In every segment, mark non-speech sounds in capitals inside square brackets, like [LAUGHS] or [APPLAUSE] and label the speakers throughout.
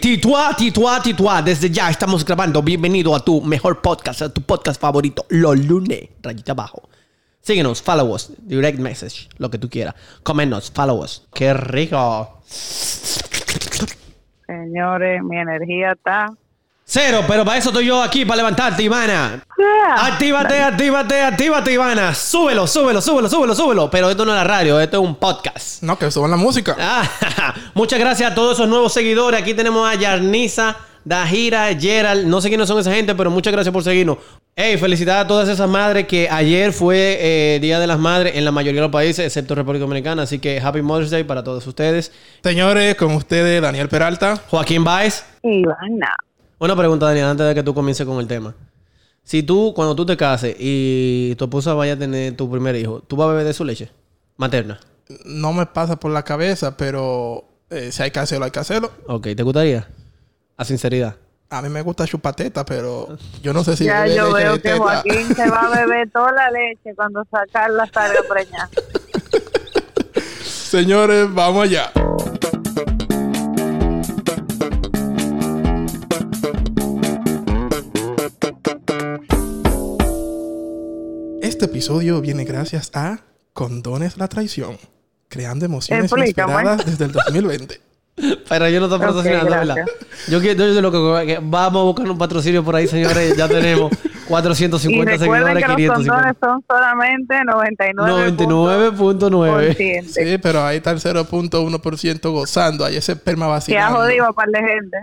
Speaker 1: Titua, titua, titua. Desde ya estamos grabando. Bienvenido a tu mejor podcast, a tu podcast favorito, los lunes. Rayita abajo. Síguenos, follow us, direct message, lo que tú quieras. Coméntanos, follow us. ¡Qué rico!
Speaker 2: Señores, mi energía está.
Speaker 1: Cero, pero para eso estoy yo aquí, para levantarte, Ivana. Actívate, actívate, actívate, Ivana. Súbelo, súbelo, súbelo, súbelo, súbelo. Pero esto no es la radio, esto es un podcast.
Speaker 3: No, que suban la música.
Speaker 1: Ah, [LAUGHS] muchas gracias a todos esos nuevos seguidores. Aquí tenemos a Yarnisa, Dajira, Gerald. No sé quiénes son esa gente, pero muchas gracias por seguirnos. Hey, felicidades a todas esas madres que ayer fue eh, Día de las Madres en la mayoría de los países, excepto República Dominicana. Así que Happy Mother's Day para todos ustedes.
Speaker 3: Señores, con ustedes, Daniel Peralta.
Speaker 1: Joaquín Baez.
Speaker 2: Ivana.
Speaker 1: Una pregunta, Daniel, antes de que tú comiences con el tema. Si tú, cuando tú te cases y tu esposa vaya a tener tu primer hijo, ¿tú vas a beber de su leche materna?
Speaker 3: No me pasa por la cabeza, pero eh, si hay que hacerlo, hay que hacerlo.
Speaker 1: Ok, ¿te gustaría? A sinceridad.
Speaker 3: A mí me gusta chupateta, pero yo no sé si
Speaker 2: Ya yo veo que
Speaker 3: teta.
Speaker 2: Joaquín se va a beber [LAUGHS] toda la leche cuando sacarla salga preñada.
Speaker 3: Señores, vamos allá. Este episodio viene gracias a Condones la Traición, creando emociones inesperadas desde el 2020. [LAUGHS]
Speaker 1: Pero yo no estoy patrocinando, ¿verdad?
Speaker 2: gracias.
Speaker 1: Yo quiero, yo lo que, que vamos a buscar un patrocinio por ahí, señores. Ya tenemos [LAUGHS]
Speaker 2: Y
Speaker 1: 450
Speaker 2: recuerden
Speaker 1: seguidores,
Speaker 2: que los
Speaker 1: 550.
Speaker 2: condones son solamente 99.
Speaker 1: 99.9.
Speaker 3: Sí, pero ahí está el 0.1% gozando. Hay ese perma
Speaker 2: Que ha jodido a par de gente.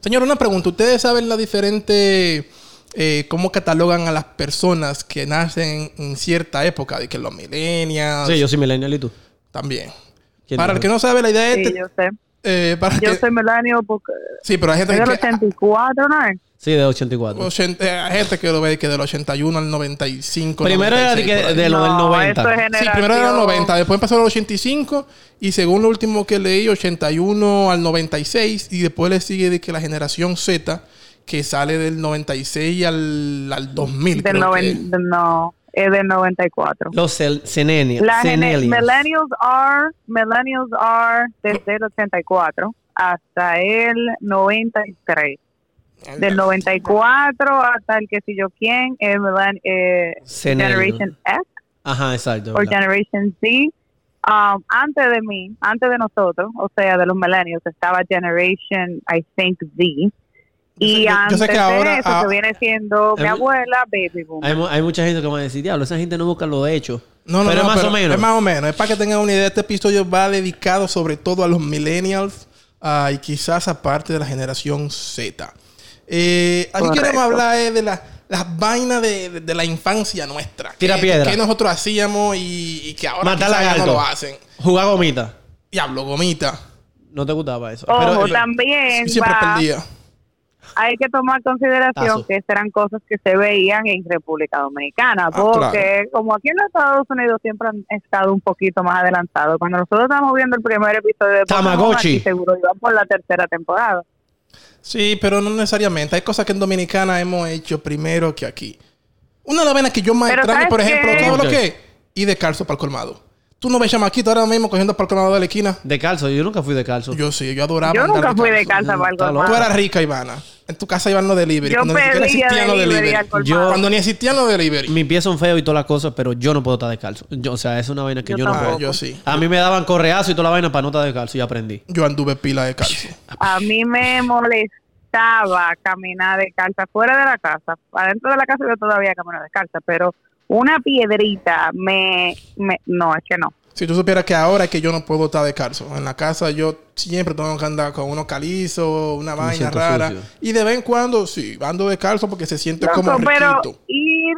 Speaker 3: Señor, una pregunta. ¿Ustedes saben la diferente... eh, cómo catalogan a las personas que nacen en cierta época? De que los millennials...
Speaker 1: Sí, yo soy millennial y tú.
Speaker 3: También.
Speaker 1: ¿Quién
Speaker 3: Para el que no sabe la idea
Speaker 2: Sí,
Speaker 3: es...
Speaker 2: yo sé.
Speaker 3: eh, para
Speaker 2: Yo
Speaker 3: que-
Speaker 2: soy Melanio porque
Speaker 3: Sí, pero hay gente
Speaker 2: es del
Speaker 3: que...
Speaker 2: 84, ¿no es?
Speaker 1: Sí, de 84.
Speaker 3: 80 eh, hay gente que lo ve que del 81 al 95.
Speaker 1: Primero era de,
Speaker 3: 96,
Speaker 1: que- de lo del
Speaker 2: No,
Speaker 1: 90.
Speaker 2: eso es
Speaker 3: Sí, primero era el 90, después empezó el 85 y según lo último que leí, 81 al 96 y después le sigue de que la generación Z que sale del 96 al, al 2000.
Speaker 2: Del
Speaker 3: creo que-
Speaker 2: 90, no, es del 94.
Speaker 1: Los Cenennials.
Speaker 2: millennials are, millennials are desde el 84 hasta el 93. Del 94 hasta el que si yo quién, el eh. Generation X
Speaker 1: Ajá, exacto.
Speaker 2: o. Generation Z. Um, antes de mí, antes de nosotros, o sea, de los millennials, estaba Generation, I think, Z. Y
Speaker 3: Yo sé- yo- yo
Speaker 2: antes
Speaker 3: sé que ahora,
Speaker 2: de eso,
Speaker 3: ah,
Speaker 2: que viene siendo mi abuela, Baby Boom.
Speaker 1: Hay, mu- hay mucha gente que va a decir, diablo, esa gente no busca lo hecho.
Speaker 3: No, no,
Speaker 1: pero
Speaker 3: no,
Speaker 1: es más o menos.
Speaker 3: Es más o menos. Es para que tengan una idea. Este episodio va dedicado sobre todo a los millennials ah, y quizás aparte de la generación Z. Eh, aquí
Speaker 2: Correcto.
Speaker 3: queremos hablar eh, de la- las vainas de, de- de la infancia nuestra.
Speaker 1: Tira
Speaker 3: Que-
Speaker 1: piedra.
Speaker 3: Que nosotros hacíamos y, y que ahora
Speaker 1: Matar
Speaker 3: quizás ya
Speaker 1: lagarto.
Speaker 3: no lo hacen.
Speaker 1: Jugar gomita.
Speaker 3: Diablo, gomita.
Speaker 1: No te gustaba eso.
Speaker 2: Ojo,
Speaker 1: Pero,
Speaker 2: también
Speaker 3: Siempre
Speaker 2: va-
Speaker 3: perdía.
Speaker 2: Hay que tomar consideración
Speaker 1: Tazo.
Speaker 2: que eran cosas que se veían en República Dominicana,
Speaker 3: Ah,
Speaker 2: porque como aquí en los Estados Unidos siempre han estado un poquito más adelantados. Cuando nosotros estamos viendo el primer episodio de
Speaker 1: Tamagotchi.
Speaker 2: seguro iban por la tercera temporada.
Speaker 3: Sí, pero no necesariamente. Hay cosas que en Dominicana hemos hecho primero que aquí. Una de las vainas que yo más extraño,
Speaker 2: ¿sabes
Speaker 3: por ejemplo,
Speaker 2: qué?
Speaker 3: ¿sabes lo que? es? Ir descalzo para el colmado. Tú no ves chamaquito ahora mismo cogiendo para el colmado de la esquina.
Speaker 1: de calzo, yo nunca fui de calzo.
Speaker 3: Yo sí, yo adoraba.
Speaker 2: Yo nunca fui de casa para algo
Speaker 1: Está loco.
Speaker 3: Tú eras rica, Ivana. En tu casa iban los delivery.
Speaker 2: Yo
Speaker 3: cuando ni existían los
Speaker 2: delivery
Speaker 3: delivery.
Speaker 2: al colmado.
Speaker 1: Yo-
Speaker 3: Cuando ni existían los delivery.
Speaker 1: Mis pies son feos y todas las cosas, pero yo no puedo estar descalzo. Yo, o sea, es una vaina que yo,
Speaker 2: Yo
Speaker 1: no
Speaker 3: Ah,
Speaker 1: puedo.
Speaker 3: yo sí.
Speaker 1: A mí me daban correazo y toda la vaina para no estar descalzo y aprendí.
Speaker 3: Yo anduve pila de calcio.
Speaker 2: A mí me molestaba caminar descalza fuera de la casa. Adentro de la casa yo todavía camino descalza, pero una piedrita me, me no, es que no.
Speaker 3: Si tú supieras que ahora es que yo no puedo estar descalzo. En la casa yo siempre tengo que andar con unos calizos, una vaina rara.
Speaker 1: sucio.
Speaker 3: Y de vez en cuando, sí, ando descalzo porque se siente
Speaker 2: Loco,
Speaker 3: como
Speaker 2: pero
Speaker 3: riquito.
Speaker 2: ir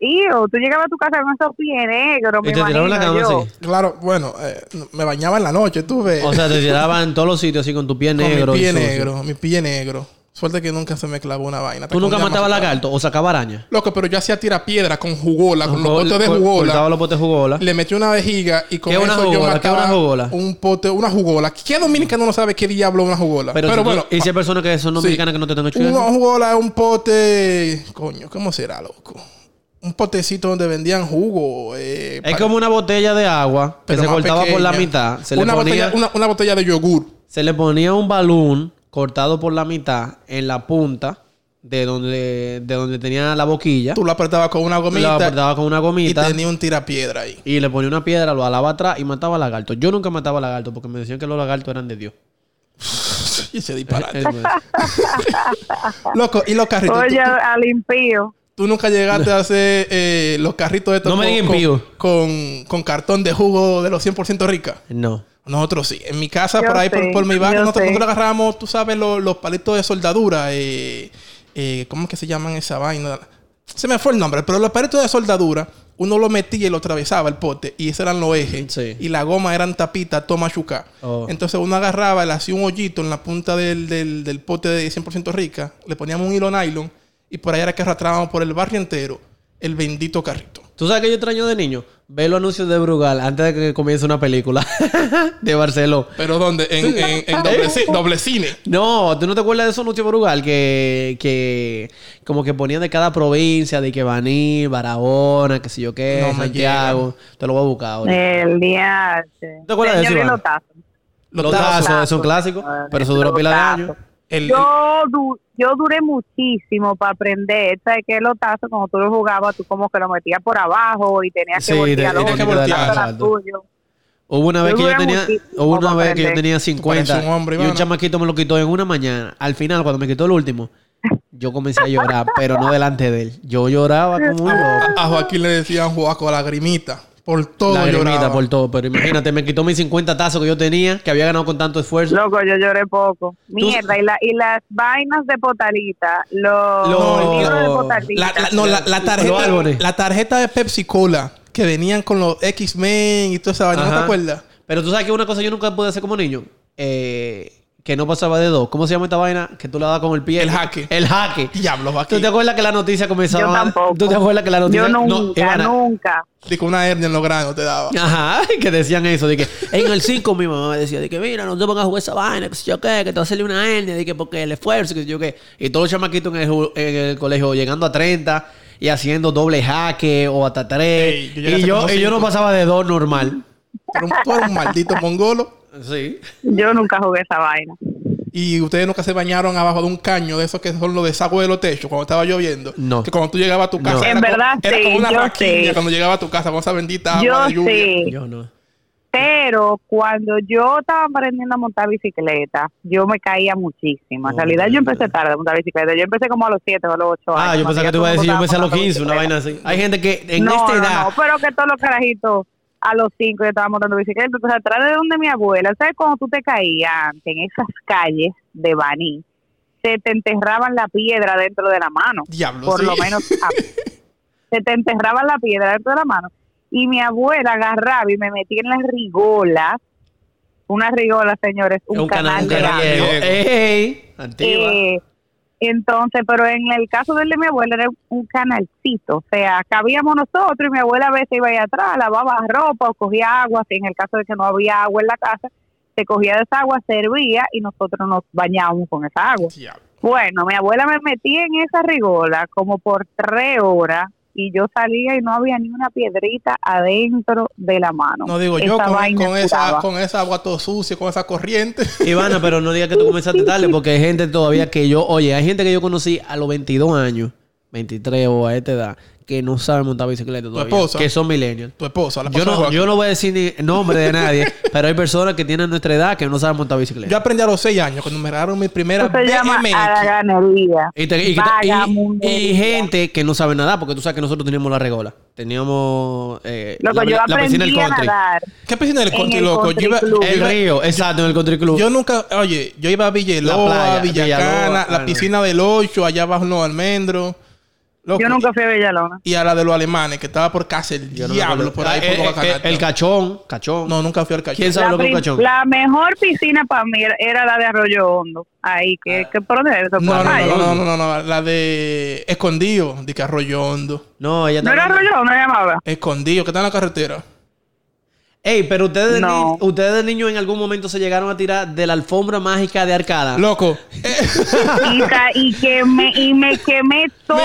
Speaker 2: Iu, tú llegabas a tu casa con esos pies negros, me
Speaker 1: Y te tiraron la
Speaker 2: imagino
Speaker 1: cama
Speaker 2: yo.
Speaker 1: así.
Speaker 3: Claro, bueno, eh, me bañaba en la noche, tú ves.
Speaker 1: O sea, te tiraban en todos los sitios así con tu pie [LAUGHS]
Speaker 3: con
Speaker 1: negro.
Speaker 3: mi
Speaker 1: y
Speaker 3: pie negro, mi pie negro. Suerte que nunca se me clavó una vaina.
Speaker 1: ¿Tú nunca matabas lagarto o sacabas araña?
Speaker 3: Loco, pero yo hacía tira piedra con jugola, con los potes de jugola.
Speaker 1: Cortaba los potes de jugola.
Speaker 3: Le metí una vejiga y con
Speaker 1: ¿Qué es una
Speaker 3: eso yo
Speaker 1: jugola? ¿Qué
Speaker 3: mataba
Speaker 1: una jugola?
Speaker 3: un pote, una jugola. ¿Qué dominicano no sabe qué diablo es una jugola?
Speaker 1: Pero,
Speaker 3: Pero,
Speaker 1: si tú-
Speaker 3: bueno,
Speaker 1: y si hay personas que son
Speaker 3: sí.
Speaker 1: dominicanas que no te están
Speaker 3: una
Speaker 1: escuchando.
Speaker 3: jugola es un pote, coño, ¿cómo será, loco? Un potecito donde vendían jugo. eh,
Speaker 1: Es como una botella de agua que se cortaba por la mitad. Se le
Speaker 3: una,
Speaker 1: ponía...
Speaker 3: botella, una, una botella de yogur.
Speaker 1: se le ponía un balón cortado por la mitad en la punta de donde, de donde tenía la boquilla.
Speaker 3: Tú lo apretabas con una
Speaker 1: Lo
Speaker 3: gomita
Speaker 1: apretaba con una
Speaker 3: y
Speaker 1: gomita.
Speaker 3: tenía un tirapiedra ahí.
Speaker 1: Y le ponía una piedra, lo alaba atrás y mataba lagarto. Yo nunca mataba lagarto porque me decían que los lagartos eran de Dios. [LAUGHS]
Speaker 3: y ese disparate.
Speaker 1: El- [LAUGHS]
Speaker 3: Loco, y los carritos.
Speaker 2: Oye,
Speaker 3: ¿Tú, tú-
Speaker 2: al impío.
Speaker 3: tú nunca llegaste a hacer eh, los carritos estos
Speaker 1: No me
Speaker 3: con,
Speaker 1: digan
Speaker 3: con- con, con cartón de jugo de los 100% rica.
Speaker 1: no.
Speaker 3: Nosotros sí. En mi casa,
Speaker 2: Yo
Speaker 3: por ahí, por,
Speaker 2: sé,
Speaker 3: por mi barrio, nosotros, nosotros agarrábamos, tú sabes, los, los palitos de soldadura. Eh, eh, ¿Cómo es que se llaman esa vaina? Se me fue el nombre, pero los palitos de soldadura, uno lo metía y lo atravesaba el pote, y esos eran los ejes.
Speaker 1: Sí.
Speaker 3: Y la goma eran tapitas, toma chuca.
Speaker 1: Oh.
Speaker 3: Entonces uno agarraba, le hacía un hoyito en la punta del, del, del pote de 100% rica, le poníamos un hilo nylon, y por ahí era que arrastrábamos por el barrio entero el bendito carrito.
Speaker 1: ¿Tú sabes que yo extraño de niño? Ver los anuncios de Brugal antes de que comience una película [LAUGHS] de Barceló.
Speaker 3: Pero ¿dónde? En, en, en doble, ci- [LAUGHS] doble cine.
Speaker 1: No, ¿tú no te acuerdas de esos anuncios de Brugal? Que, que como que ponían de cada provincia, de que Baní, Barahona, que sé yo qué,
Speaker 3: No
Speaker 1: Santiago. Te lo voy a buscar ahora.
Speaker 2: El día.
Speaker 1: ¿Te acuerdas de eso, Iván?
Speaker 2: Lotazo.
Speaker 1: Los,
Speaker 3: Los
Speaker 1: tazos,
Speaker 3: tazos.
Speaker 1: es un clásico. Pero eso duró
Speaker 2: los
Speaker 1: pila de
Speaker 2: tazos.
Speaker 1: años.
Speaker 3: El,
Speaker 2: Yo, du- yo duré muchísimo para aprender. ¿Sabes qué? Los tazos, cuando tú lo jugabas, tú como que lo metías por abajo y tenías que
Speaker 1: Sí,
Speaker 2: voltear
Speaker 3: tenías que voltear.
Speaker 1: Hubo una vez que yo tenía, hubo una vez que yo tenía
Speaker 3: pareces
Speaker 1: 50
Speaker 3: un hombre,
Speaker 1: y un chamaquito me lo quitó en una mañana. Al final, cuando me quitó el último, yo comencé a llorar, pero no delante de él. Yo lloraba como un loco.
Speaker 3: a Joaquín le decían Joaco lagrimita. Por todo lloraba.
Speaker 1: por todo. Pero imagínate, me quitó mis 50 tazos que yo tenía, que había ganado con tanto esfuerzo.
Speaker 2: Loco, yo lloré poco. Mierda, y, la, y las vainas de potalita, los
Speaker 1: Lo-
Speaker 2: libros de potalita.
Speaker 3: La, la- no, la, tarjeta, la tarjeta de Pepsi Cola que venían con los X-Men y toda esa vaina, ¿no te acuerdas?
Speaker 1: Pero tú sabes que una cosa yo nunca pude hacer como niño. Eh, que no pasaba de dos. ¿Cómo se llama esta vaina? Que tú la das con el pie.
Speaker 3: El jaque.
Speaker 1: El jaque.
Speaker 3: Diablo,
Speaker 1: ¿Tú
Speaker 3: Joaquín.
Speaker 1: te acuerdas que la noticia comenzaba?
Speaker 2: Yo tampoco.
Speaker 1: ¿Tú te acuerdas que la noticia?
Speaker 2: Yo
Speaker 1: no,
Speaker 2: nunca,
Speaker 1: Ivana,
Speaker 2: nunca.
Speaker 3: Dice una hernia en los granos te daba.
Speaker 1: Ajá, [LAUGHS] que decían eso, de que en el 5 mi mamá me decía, de que mira, no te pongas a jugar esa vaina, que sé yo qué, que te va a salir una hernia, de que porque el esfuerzo, que sé yo qué. Y todos los chamaquitos en el, ju- en el colegio llegando a 30 y haciendo doble jaque o hasta 3.
Speaker 3: Ey, yo llegué a
Speaker 1: y, yo, y yo no pasaba de 2 normal.
Speaker 3: Pero un, tú un maldito mongolo.
Speaker 1: Sí.
Speaker 2: Yo nunca jugué esa vaina.
Speaker 3: Y ustedes nunca se bañaron abajo de un caño de esos que son los desagües de los techos cuando estaba lloviendo.
Speaker 1: No.
Speaker 3: Que cuando tú llegabas a tu casa.
Speaker 1: No.
Speaker 3: Era
Speaker 2: En
Speaker 3: como-
Speaker 2: verdad,
Speaker 3: Era
Speaker 2: sí,
Speaker 3: como una raquiña cuando llegaba a tu casa con esa bendita agua
Speaker 2: Yo
Speaker 3: de lluvia.
Speaker 2: sí.
Speaker 1: Yo no.
Speaker 2: Pero cuando yo estaba aprendiendo a montar bicicleta, yo me caía muchísimo. En
Speaker 1: Oh,
Speaker 2: realidad yo empecé tarde a montar bicicleta. Yo empecé como a los 7 o a los 8 años.
Speaker 1: Ah, yo pensaba que tú ibas a decir, yo empecé a los
Speaker 2: estaba
Speaker 1: 15, una vaina así. Hay gente que en
Speaker 2: no,
Speaker 1: esta
Speaker 2: no,
Speaker 1: edad.
Speaker 2: no, pero que todos los carajitos a los 5 yo estaba montando bicicleta. Entonces, atrás de donde mi abuela, ¿sabes cuando tú te caías antes en esas calles de Baní? Se te enterraban la piedra dentro de la mano.
Speaker 3: Diablo,
Speaker 2: por
Speaker 3: sí.
Speaker 2: lo menos a- [LAUGHS] se te enterraban la piedra dentro de la mano. Y mi abuela agarraba y me metía en las rigolas. Una rigola, señores, un, canal,
Speaker 1: un
Speaker 2: de
Speaker 1: canal. Ey, antigua.
Speaker 2: Eh, entonces, pero en el caso del de mi abuela era un canalcito, o sea, cabíamos nosotros y mi abuela a veces iba ahí atrás, lavaba ropa o cogía agua, si en el caso de que no había agua en la casa, se cogía de esa agua, servía y nosotros nos bañábamos con esa agua.
Speaker 3: Diablo.
Speaker 2: Bueno, mi abuela me metía en esa rigola como por tres horas y yo salía y no había ni una piedrita adentro de la mano.
Speaker 3: No digo yo
Speaker 2: Esa
Speaker 3: con, con esa, con esa agua todo sucia, con esa corriente. [LAUGHS]
Speaker 1: Ivana, pero no digas que tú comenzaste tarde porque hay gente todavía que yo, oye, hay gente que yo conocí a los 22 años, 23 o a esta edad, que no sabe montar bicicleta todavía.
Speaker 3: esposa?
Speaker 1: Que son millennials.
Speaker 3: tu esposa, la
Speaker 1: Yo no, yo no voy a decir ni nombre de nadie, [LAUGHS] pero hay personas que tienen nuestra edad que no saben montar bicicleta.
Speaker 3: Yo aprendí a los 6 años cuando me regalaron mi primera
Speaker 2: Eso se llama
Speaker 3: BMX.
Speaker 1: Y, te- y y- y gente que no sabe nadar, porque tú sabes que nosotros teníamos la regola. Teníamos eh,
Speaker 2: Loco,
Speaker 1: la,
Speaker 2: yo
Speaker 1: la piscina
Speaker 2: aprendí
Speaker 1: del
Speaker 2: a
Speaker 1: country.
Speaker 3: ¿Qué piscina del country,
Speaker 2: el
Speaker 3: loco?
Speaker 2: country
Speaker 3: yo, iba,
Speaker 2: club.
Speaker 3: yo
Speaker 1: El río, exacto, en el country club.
Speaker 3: yo nunca, oye, yo iba a Villalobos,
Speaker 1: La playa,
Speaker 3: a Villacana,
Speaker 1: Villalobos,
Speaker 3: la piscina del 8, allá abajo en los almendros. Loco,
Speaker 2: Yo nunca fui a Villalona.
Speaker 3: Y a la de los alemanes, que estaba por casa el
Speaker 1: Yo
Speaker 3: diablo, por ahí
Speaker 1: Ah,
Speaker 3: por
Speaker 1: eh, eh, el cachón, cachón.
Speaker 3: No, nunca fui al cachón.
Speaker 1: ¿Quién sabe
Speaker 2: La,
Speaker 1: lo que es cachón?
Speaker 2: la mejor piscina para mí era- la de Arroyo Hondo. Ahí, que, que por dónde era eso?
Speaker 3: No, no, no, no, no, no, no, la de Escondido, de que Arroyo Hondo.
Speaker 1: No, ella
Speaker 2: ¿No era Arroyo Hondo, llamaba?
Speaker 3: Escondido, que está en la carretera.
Speaker 1: Ey, pero ustedes de,
Speaker 2: No.
Speaker 1: ni- ustedes de niños en algún momento se llegaron a tirar de la alfombra mágica de arcada.
Speaker 3: Loco,
Speaker 2: y, y quemé, y me quemé todo,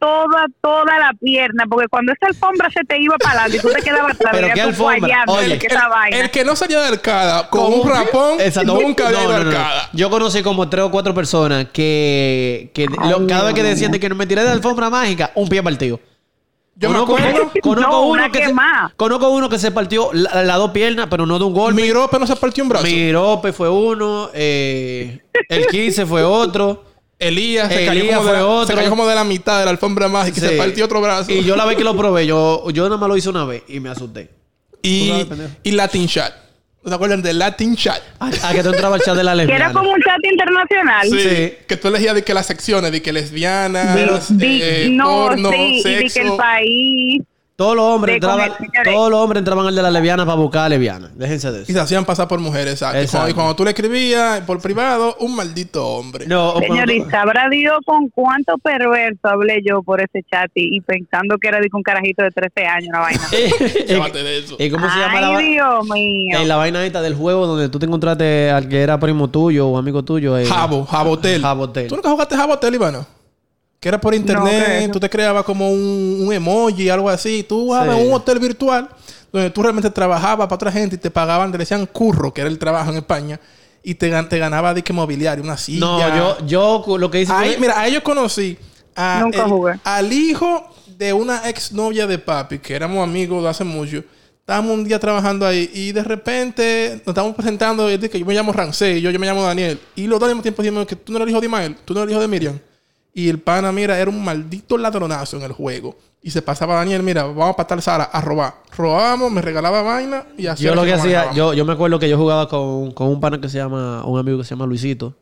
Speaker 2: toda, toda la pierna, porque cuando esa alfombra se te iba para adelante y tú te quedabas atrás,
Speaker 1: Pero qué
Speaker 2: tú
Speaker 1: alfombra. Oye,
Speaker 2: que esa vaina.
Speaker 3: el que no salía de arcada con un rapón,
Speaker 1: Exacto.
Speaker 3: nunca había
Speaker 1: No,
Speaker 3: ido
Speaker 1: no,
Speaker 3: arcada.
Speaker 1: Yo conocí como tres o cuatro personas que, que lo- cada vez que decían de que no me tiré de la alfombra mágica, un pie partido.
Speaker 3: Yo me
Speaker 1: conozco,
Speaker 3: acuerdo, [LAUGHS]
Speaker 1: conozco
Speaker 2: No,
Speaker 1: uno que se,
Speaker 2: quemada.
Speaker 1: conozco uno que se partió la- las dos piernas, pero no de un golpe.
Speaker 3: miró, pero no se partió un brazo.
Speaker 1: Mirope fue uno, eh, el 15 fue otro.
Speaker 3: Elías se,
Speaker 1: Elías
Speaker 3: cayó como de
Speaker 1: fue
Speaker 3: la,
Speaker 1: otro.
Speaker 3: se cayó como de la mitad de la alfombra mágica y
Speaker 1: Sí.
Speaker 3: se partió otro brazo.
Speaker 1: Y yo la vez que lo [LAUGHS] probé, yo, yo nada más lo hice una vez y me asusté.
Speaker 3: y, y Latin Chat. ¿No ¿Se acuerdan de Latin Chat?
Speaker 1: A, a que tú entrabas al chat de la [LAUGHS]
Speaker 2: que
Speaker 1: lesbiana.
Speaker 2: era como un chat internacional.
Speaker 3: Sí.
Speaker 1: Sí.
Speaker 3: Que tú elegías de que las secciones, de que lesbianas,
Speaker 2: Di-
Speaker 3: eh,
Speaker 2: no,
Speaker 3: porno,
Speaker 2: sí, y de que el
Speaker 3: sexo.
Speaker 2: país.
Speaker 1: Todos los hombres entraban, todos los hombres entraban al de la lesbiana para buscar a lesbiana. Déjense de
Speaker 3: Y
Speaker 1: eso.
Speaker 3: se hacían pasar por mujeres, exacto. Y cuando, y cuando tú le escribías por privado, un maldito hombre.
Speaker 1: No, cuando-
Speaker 2: Señorita, sabrá Dios con cuánto perverso hablé yo por ese chat y, y pensando que era de un carajito de 13 años una vaina. [LAUGHS] [LAUGHS]
Speaker 3: Llévate de eso.
Speaker 1: ¿Y cómo se llama la
Speaker 2: Ay,
Speaker 1: vaina?
Speaker 2: Dios mío.
Speaker 1: En la vaina esta del juego donde tú te encontraste al que era primo tuyo o amigo tuyo. eh,
Speaker 3: Jabo, Jabotel.
Speaker 1: Jabotel.
Speaker 3: ¿Tú nunca jugaste Jabotel, Ivano? Que era por internet,
Speaker 2: ¿qué es eso?
Speaker 3: tú te creabas como un, un emoji, algo así. Tú jugabas
Speaker 1: Sí.
Speaker 3: en un hotel virtual donde tú realmente trabajabas para otra gente y te pagaban, te decían curro, que era el trabajo en España, y te, gan- te ganaba de que mobiliario, una silla.
Speaker 1: No, yo, yo lo que hice
Speaker 3: Ahí,
Speaker 1: fue...
Speaker 3: mira, ahí yo conocí a
Speaker 2: Nunca
Speaker 3: el-
Speaker 2: jugué.
Speaker 3: al hijo de una exnovia de papi, que éramos amigos de hace mucho. Estábamos un día trabajando ahí y de repente nos estábamos presentando y él dice que yo me llamo Rancé y yo, yo me llamo Daniel. Y los dos al mismo tiempo dijimos que tú no eres hijo de Ismael, tú no eres hijo de Miriam. Y el pana, mira, era un maldito ladronazo en el juego. Y se pasaba a Daniel, mira, vamos para tal sala a robar. Robábamos, me regalaba vaina y así
Speaker 1: Yo lo que hacía, yo, yo me acuerdo que yo jugaba con, con un pana que se llama, un amigo que se llama Luisito.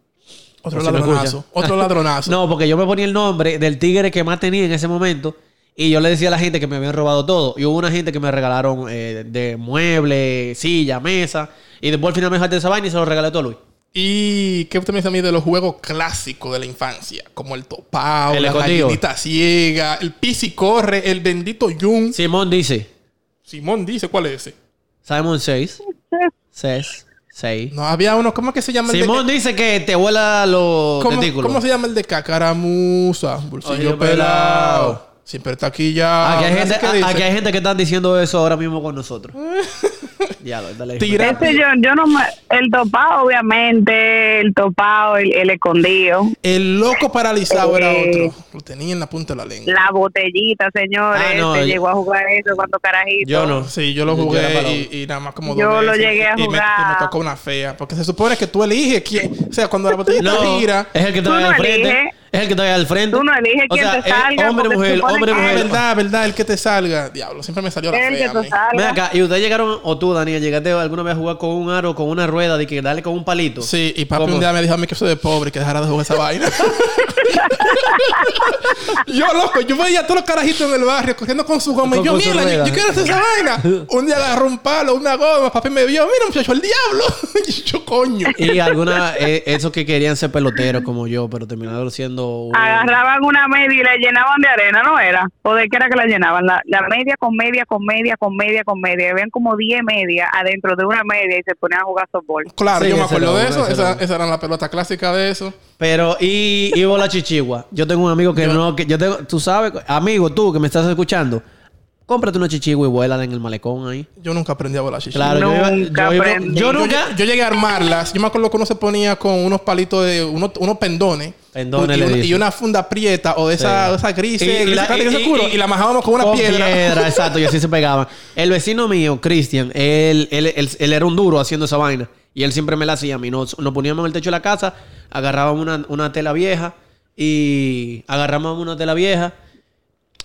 Speaker 3: Otro ladronazo, otro ladronazo. [LAUGHS]
Speaker 1: No, porque yo me ponía el nombre del tigre que más tenía en ese momento y yo le decía a la gente que me habían robado todo. Y hubo una gente que me regalaron eh, de muebles, silla, mesa. Y después al final me dejaste esa vaina y se lo regalé todo a Luis.
Speaker 3: ¿Y qué usted me dice a mí de los juegos clásicos de la infancia? Como el topao,
Speaker 1: El
Speaker 3: la gallinita ciega, el pisi corre, el bendito Jun.
Speaker 1: Simón dice,
Speaker 3: Simón dice, ¿cuál es ese?
Speaker 1: Simon 6, 6, 6.
Speaker 3: No, había uno, ¿cómo es que se llama el
Speaker 1: Simón
Speaker 3: de...
Speaker 1: dice que te vuela los
Speaker 3: ¿cómo,
Speaker 1: testículos.
Speaker 3: cómo se llama el de cacaramuza? Bolsillo
Speaker 1: Oye,
Speaker 3: pelado.
Speaker 1: Pelado.
Speaker 3: Siempre está aquí ya.
Speaker 1: Aquí hay,
Speaker 3: ¿Qué
Speaker 1: gente,
Speaker 3: dice?
Speaker 1: aquí hay gente que están diciendo eso ahora mismo con nosotros. [LAUGHS] ya, lo- dale.
Speaker 3: Tira-
Speaker 2: Ese yo, yo no me, el topado obviamente, el topado, el, el escondido,
Speaker 3: El loco paralizado era
Speaker 2: Eh.
Speaker 3: otro. Lo tenía en la punta de la lengua.
Speaker 2: la botellita, señores,
Speaker 1: Ah, no,
Speaker 2: se
Speaker 1: yo-
Speaker 2: llegó a jugar eso cuando carajito.
Speaker 1: Yo no.
Speaker 3: Sí, yo lo
Speaker 1: Yo- yo
Speaker 3: jugué y, y nada más como
Speaker 2: Yo
Speaker 3: dos
Speaker 2: lo
Speaker 3: veces.
Speaker 2: llegué a
Speaker 3: Y me- Y me,
Speaker 2: jugar.
Speaker 3: tocó una fea. Porque se supone que tú eliges quién. O sea, cuando la botellita
Speaker 1: No,
Speaker 3: gira.
Speaker 1: es el que
Speaker 2: Tú
Speaker 1: trae
Speaker 2: no
Speaker 1: al frente.
Speaker 2: eliges.
Speaker 1: Es el que trae al frente.
Speaker 2: Tú no eliges
Speaker 1: O
Speaker 2: quién
Speaker 1: sea,
Speaker 2: te
Speaker 1: es
Speaker 2: salga,
Speaker 1: Hombre, mujer, hombre,
Speaker 2: que-
Speaker 1: mujer.
Speaker 3: verdad, verdad, el que te salga. Diablo, siempre me salió la
Speaker 2: el que
Speaker 3: fea
Speaker 2: te.
Speaker 1: Ven
Speaker 2: salga.
Speaker 1: acá, y ustedes llegaron, o tú, Daniel, llegaste alguna vez a jugar con un aro, con una rueda, de que darle con un palito.
Speaker 3: Sí, y papi
Speaker 1: ¿Cómo?
Speaker 3: un día me dijo a mí que soy de pobre y que dejara de jugar esa vaina. [LAUGHS] yo, loco, yo veía a todos los carajitos en el barrio corriendo con su goma. Y yo, mira, yo, yo quiero hacer esa vaina. Un día agarró un palo, una goma. Papi me vio, mira, muchacho, el diablo. [LAUGHS] y yo, coño.
Speaker 1: Y alguna, eh, esos que querían ser peloteros como yo, pero terminaron siendo.
Speaker 2: Agarraban una media y la llenaban de arena, ¿no era? ¿O de qué era que la llenaban? La, la media con media, con media, con media, con media. Habían como 10 medias adentro de una media y se ponían a jugar softball.
Speaker 3: Claro,
Speaker 1: Sí,
Speaker 3: yo me acuerdo de eso. Esa, esa era la pelota clásica de eso.
Speaker 1: Pero, y, y bola chichigua. Yo tengo un amigo que no, que yo tengo, tú sabes, amigo, tú que me estás escuchando, cómprate una chichigua y vuela en el malecón ahí.
Speaker 3: Yo nunca aprendí a volar chichi.
Speaker 1: Claro, yo iba-
Speaker 2: Nunca
Speaker 1: yo, iba-
Speaker 2: aprendí.
Speaker 1: yo
Speaker 3: Yo,
Speaker 1: nunca.
Speaker 3: yo llegué a armarlas. Yo me acuerdo que uno se ponía con unos palitos de unos, unos pendones.
Speaker 1: Pendones
Speaker 3: y,
Speaker 1: le
Speaker 3: una,
Speaker 1: dicen.
Speaker 3: y una funda prieta o de esa,
Speaker 1: Sí.
Speaker 3: de esa gris,
Speaker 1: Y- y la-
Speaker 3: gris
Speaker 1: y-
Speaker 3: oscuro,
Speaker 1: y-
Speaker 3: y la majábamos con una
Speaker 1: con
Speaker 3: piedra. [LAUGHS]
Speaker 1: exacto, y así se pegaban. El vecino mío, Cristian, él, él, él, él era un duro haciendo esa vaina. Y él siempre me la hacía a mí. Nos, nos poníamos en el techo de la casa, agarrábamos una, una tela vieja y agarrábamos una tela vieja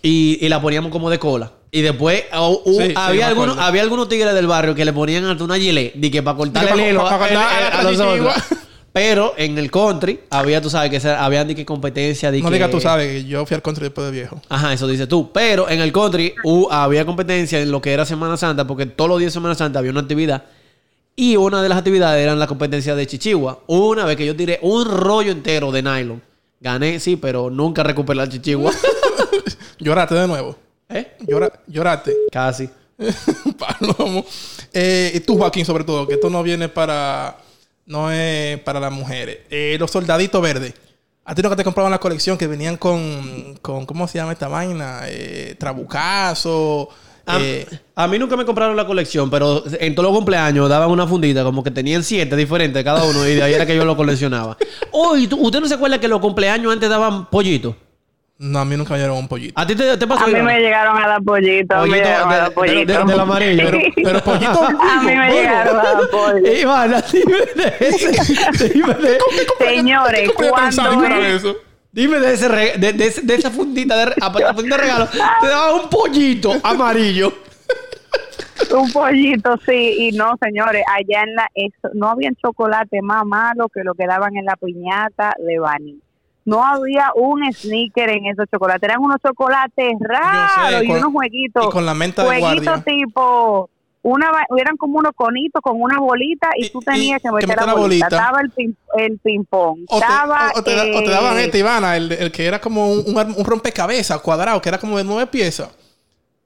Speaker 1: y, y la poníamos como de cola. Y después oh, uh,
Speaker 3: Sí, sí, me
Speaker 1: había, algunos, había algunos tigres del barrio que le ponían hasta una gilet de que para cortarle el hilo a-
Speaker 3: cortar
Speaker 1: a- los otros. Pero en el country había, tú sabes, que había de que competencia de
Speaker 3: No
Speaker 1: que...
Speaker 3: digas tú sabes que yo fui al country después de viejo.
Speaker 1: Ajá, eso dices tú. Pero en el country uh, había competencia en lo que era Semana Santa, porque todos los días de Semana Santa había una actividad. Y una de las actividades eran la competencia de chichigua. Una vez que yo tiré un rollo entero de nylon. Gané, sí, pero nunca recuperé la chichigua. [LAUGHS]
Speaker 3: Lloraste de nuevo.
Speaker 1: ¿Eh?
Speaker 3: Llora, lloraste.
Speaker 1: Casi. [LAUGHS]
Speaker 3: Palomo. Eh, y tú, Joaquín, sobre todo, que esto no viene para. No es para las mujeres. Eh, los soldaditos verdes. A ti no que te compraban la colección que venían con. con ¿Cómo se llama esta vaina? Eh, trabucazo.
Speaker 1: A,
Speaker 3: eh,
Speaker 1: a mí nunca me compraron la colección, pero en todos los cumpleaños daban una fundita, como que tenían siete diferentes cada uno, y de ahí era que yo lo coleccionaba. [LAUGHS] Oye, ¿usted no se acuerda que los cumpleaños antes daban pollitos?
Speaker 3: No, a mí nunca me dieron un pollito.
Speaker 1: ¿A ti te, te pasó?
Speaker 2: A mí me llegaron a dar pollitos. me
Speaker 1: Pollito
Speaker 2: llegaron a
Speaker 1: de-
Speaker 2: dar
Speaker 1: de-
Speaker 2: pollitos.
Speaker 1: de- del amarillo.
Speaker 3: Pero, [LAUGHS] pero pollito.
Speaker 2: A mí me llegaron a dar pollitos. [LAUGHS]
Speaker 1: Ivana, dime de ese. [LAUGHS] Dime de,
Speaker 2: Señores,
Speaker 3: ¿Cómo voy a era
Speaker 2: es-
Speaker 3: eso?
Speaker 1: dime de ese re- de, de ese- de esa fundita de, de fundita de regalo, te daban un pollito amarillo.
Speaker 2: Un pollito, sí, y no, señores, allá en la, eso, no había chocolate más malo que lo que daban en la piñata de Bani. No había un sneaker en esos chocolates, eran unos chocolates raros y
Speaker 3: con-
Speaker 2: unos jueguitos.
Speaker 3: y con la menta de
Speaker 2: Jueguitos
Speaker 3: guardia.
Speaker 2: tipo, una, eran como unos conitos con una bolita y,
Speaker 3: Y-
Speaker 2: tú tenías
Speaker 3: y
Speaker 2: que
Speaker 3: que
Speaker 2: meter
Speaker 3: meter
Speaker 2: la
Speaker 3: la
Speaker 2: bolita.
Speaker 3: bolita.
Speaker 2: Estaba el, ping, el ping pong,
Speaker 3: O te,
Speaker 2: estaba...
Speaker 3: o- o te da- o te daban
Speaker 2: eh,
Speaker 3: este, Ivana, el, el que era como un, rompecabezas cuadrado, que era como de nueve piezas.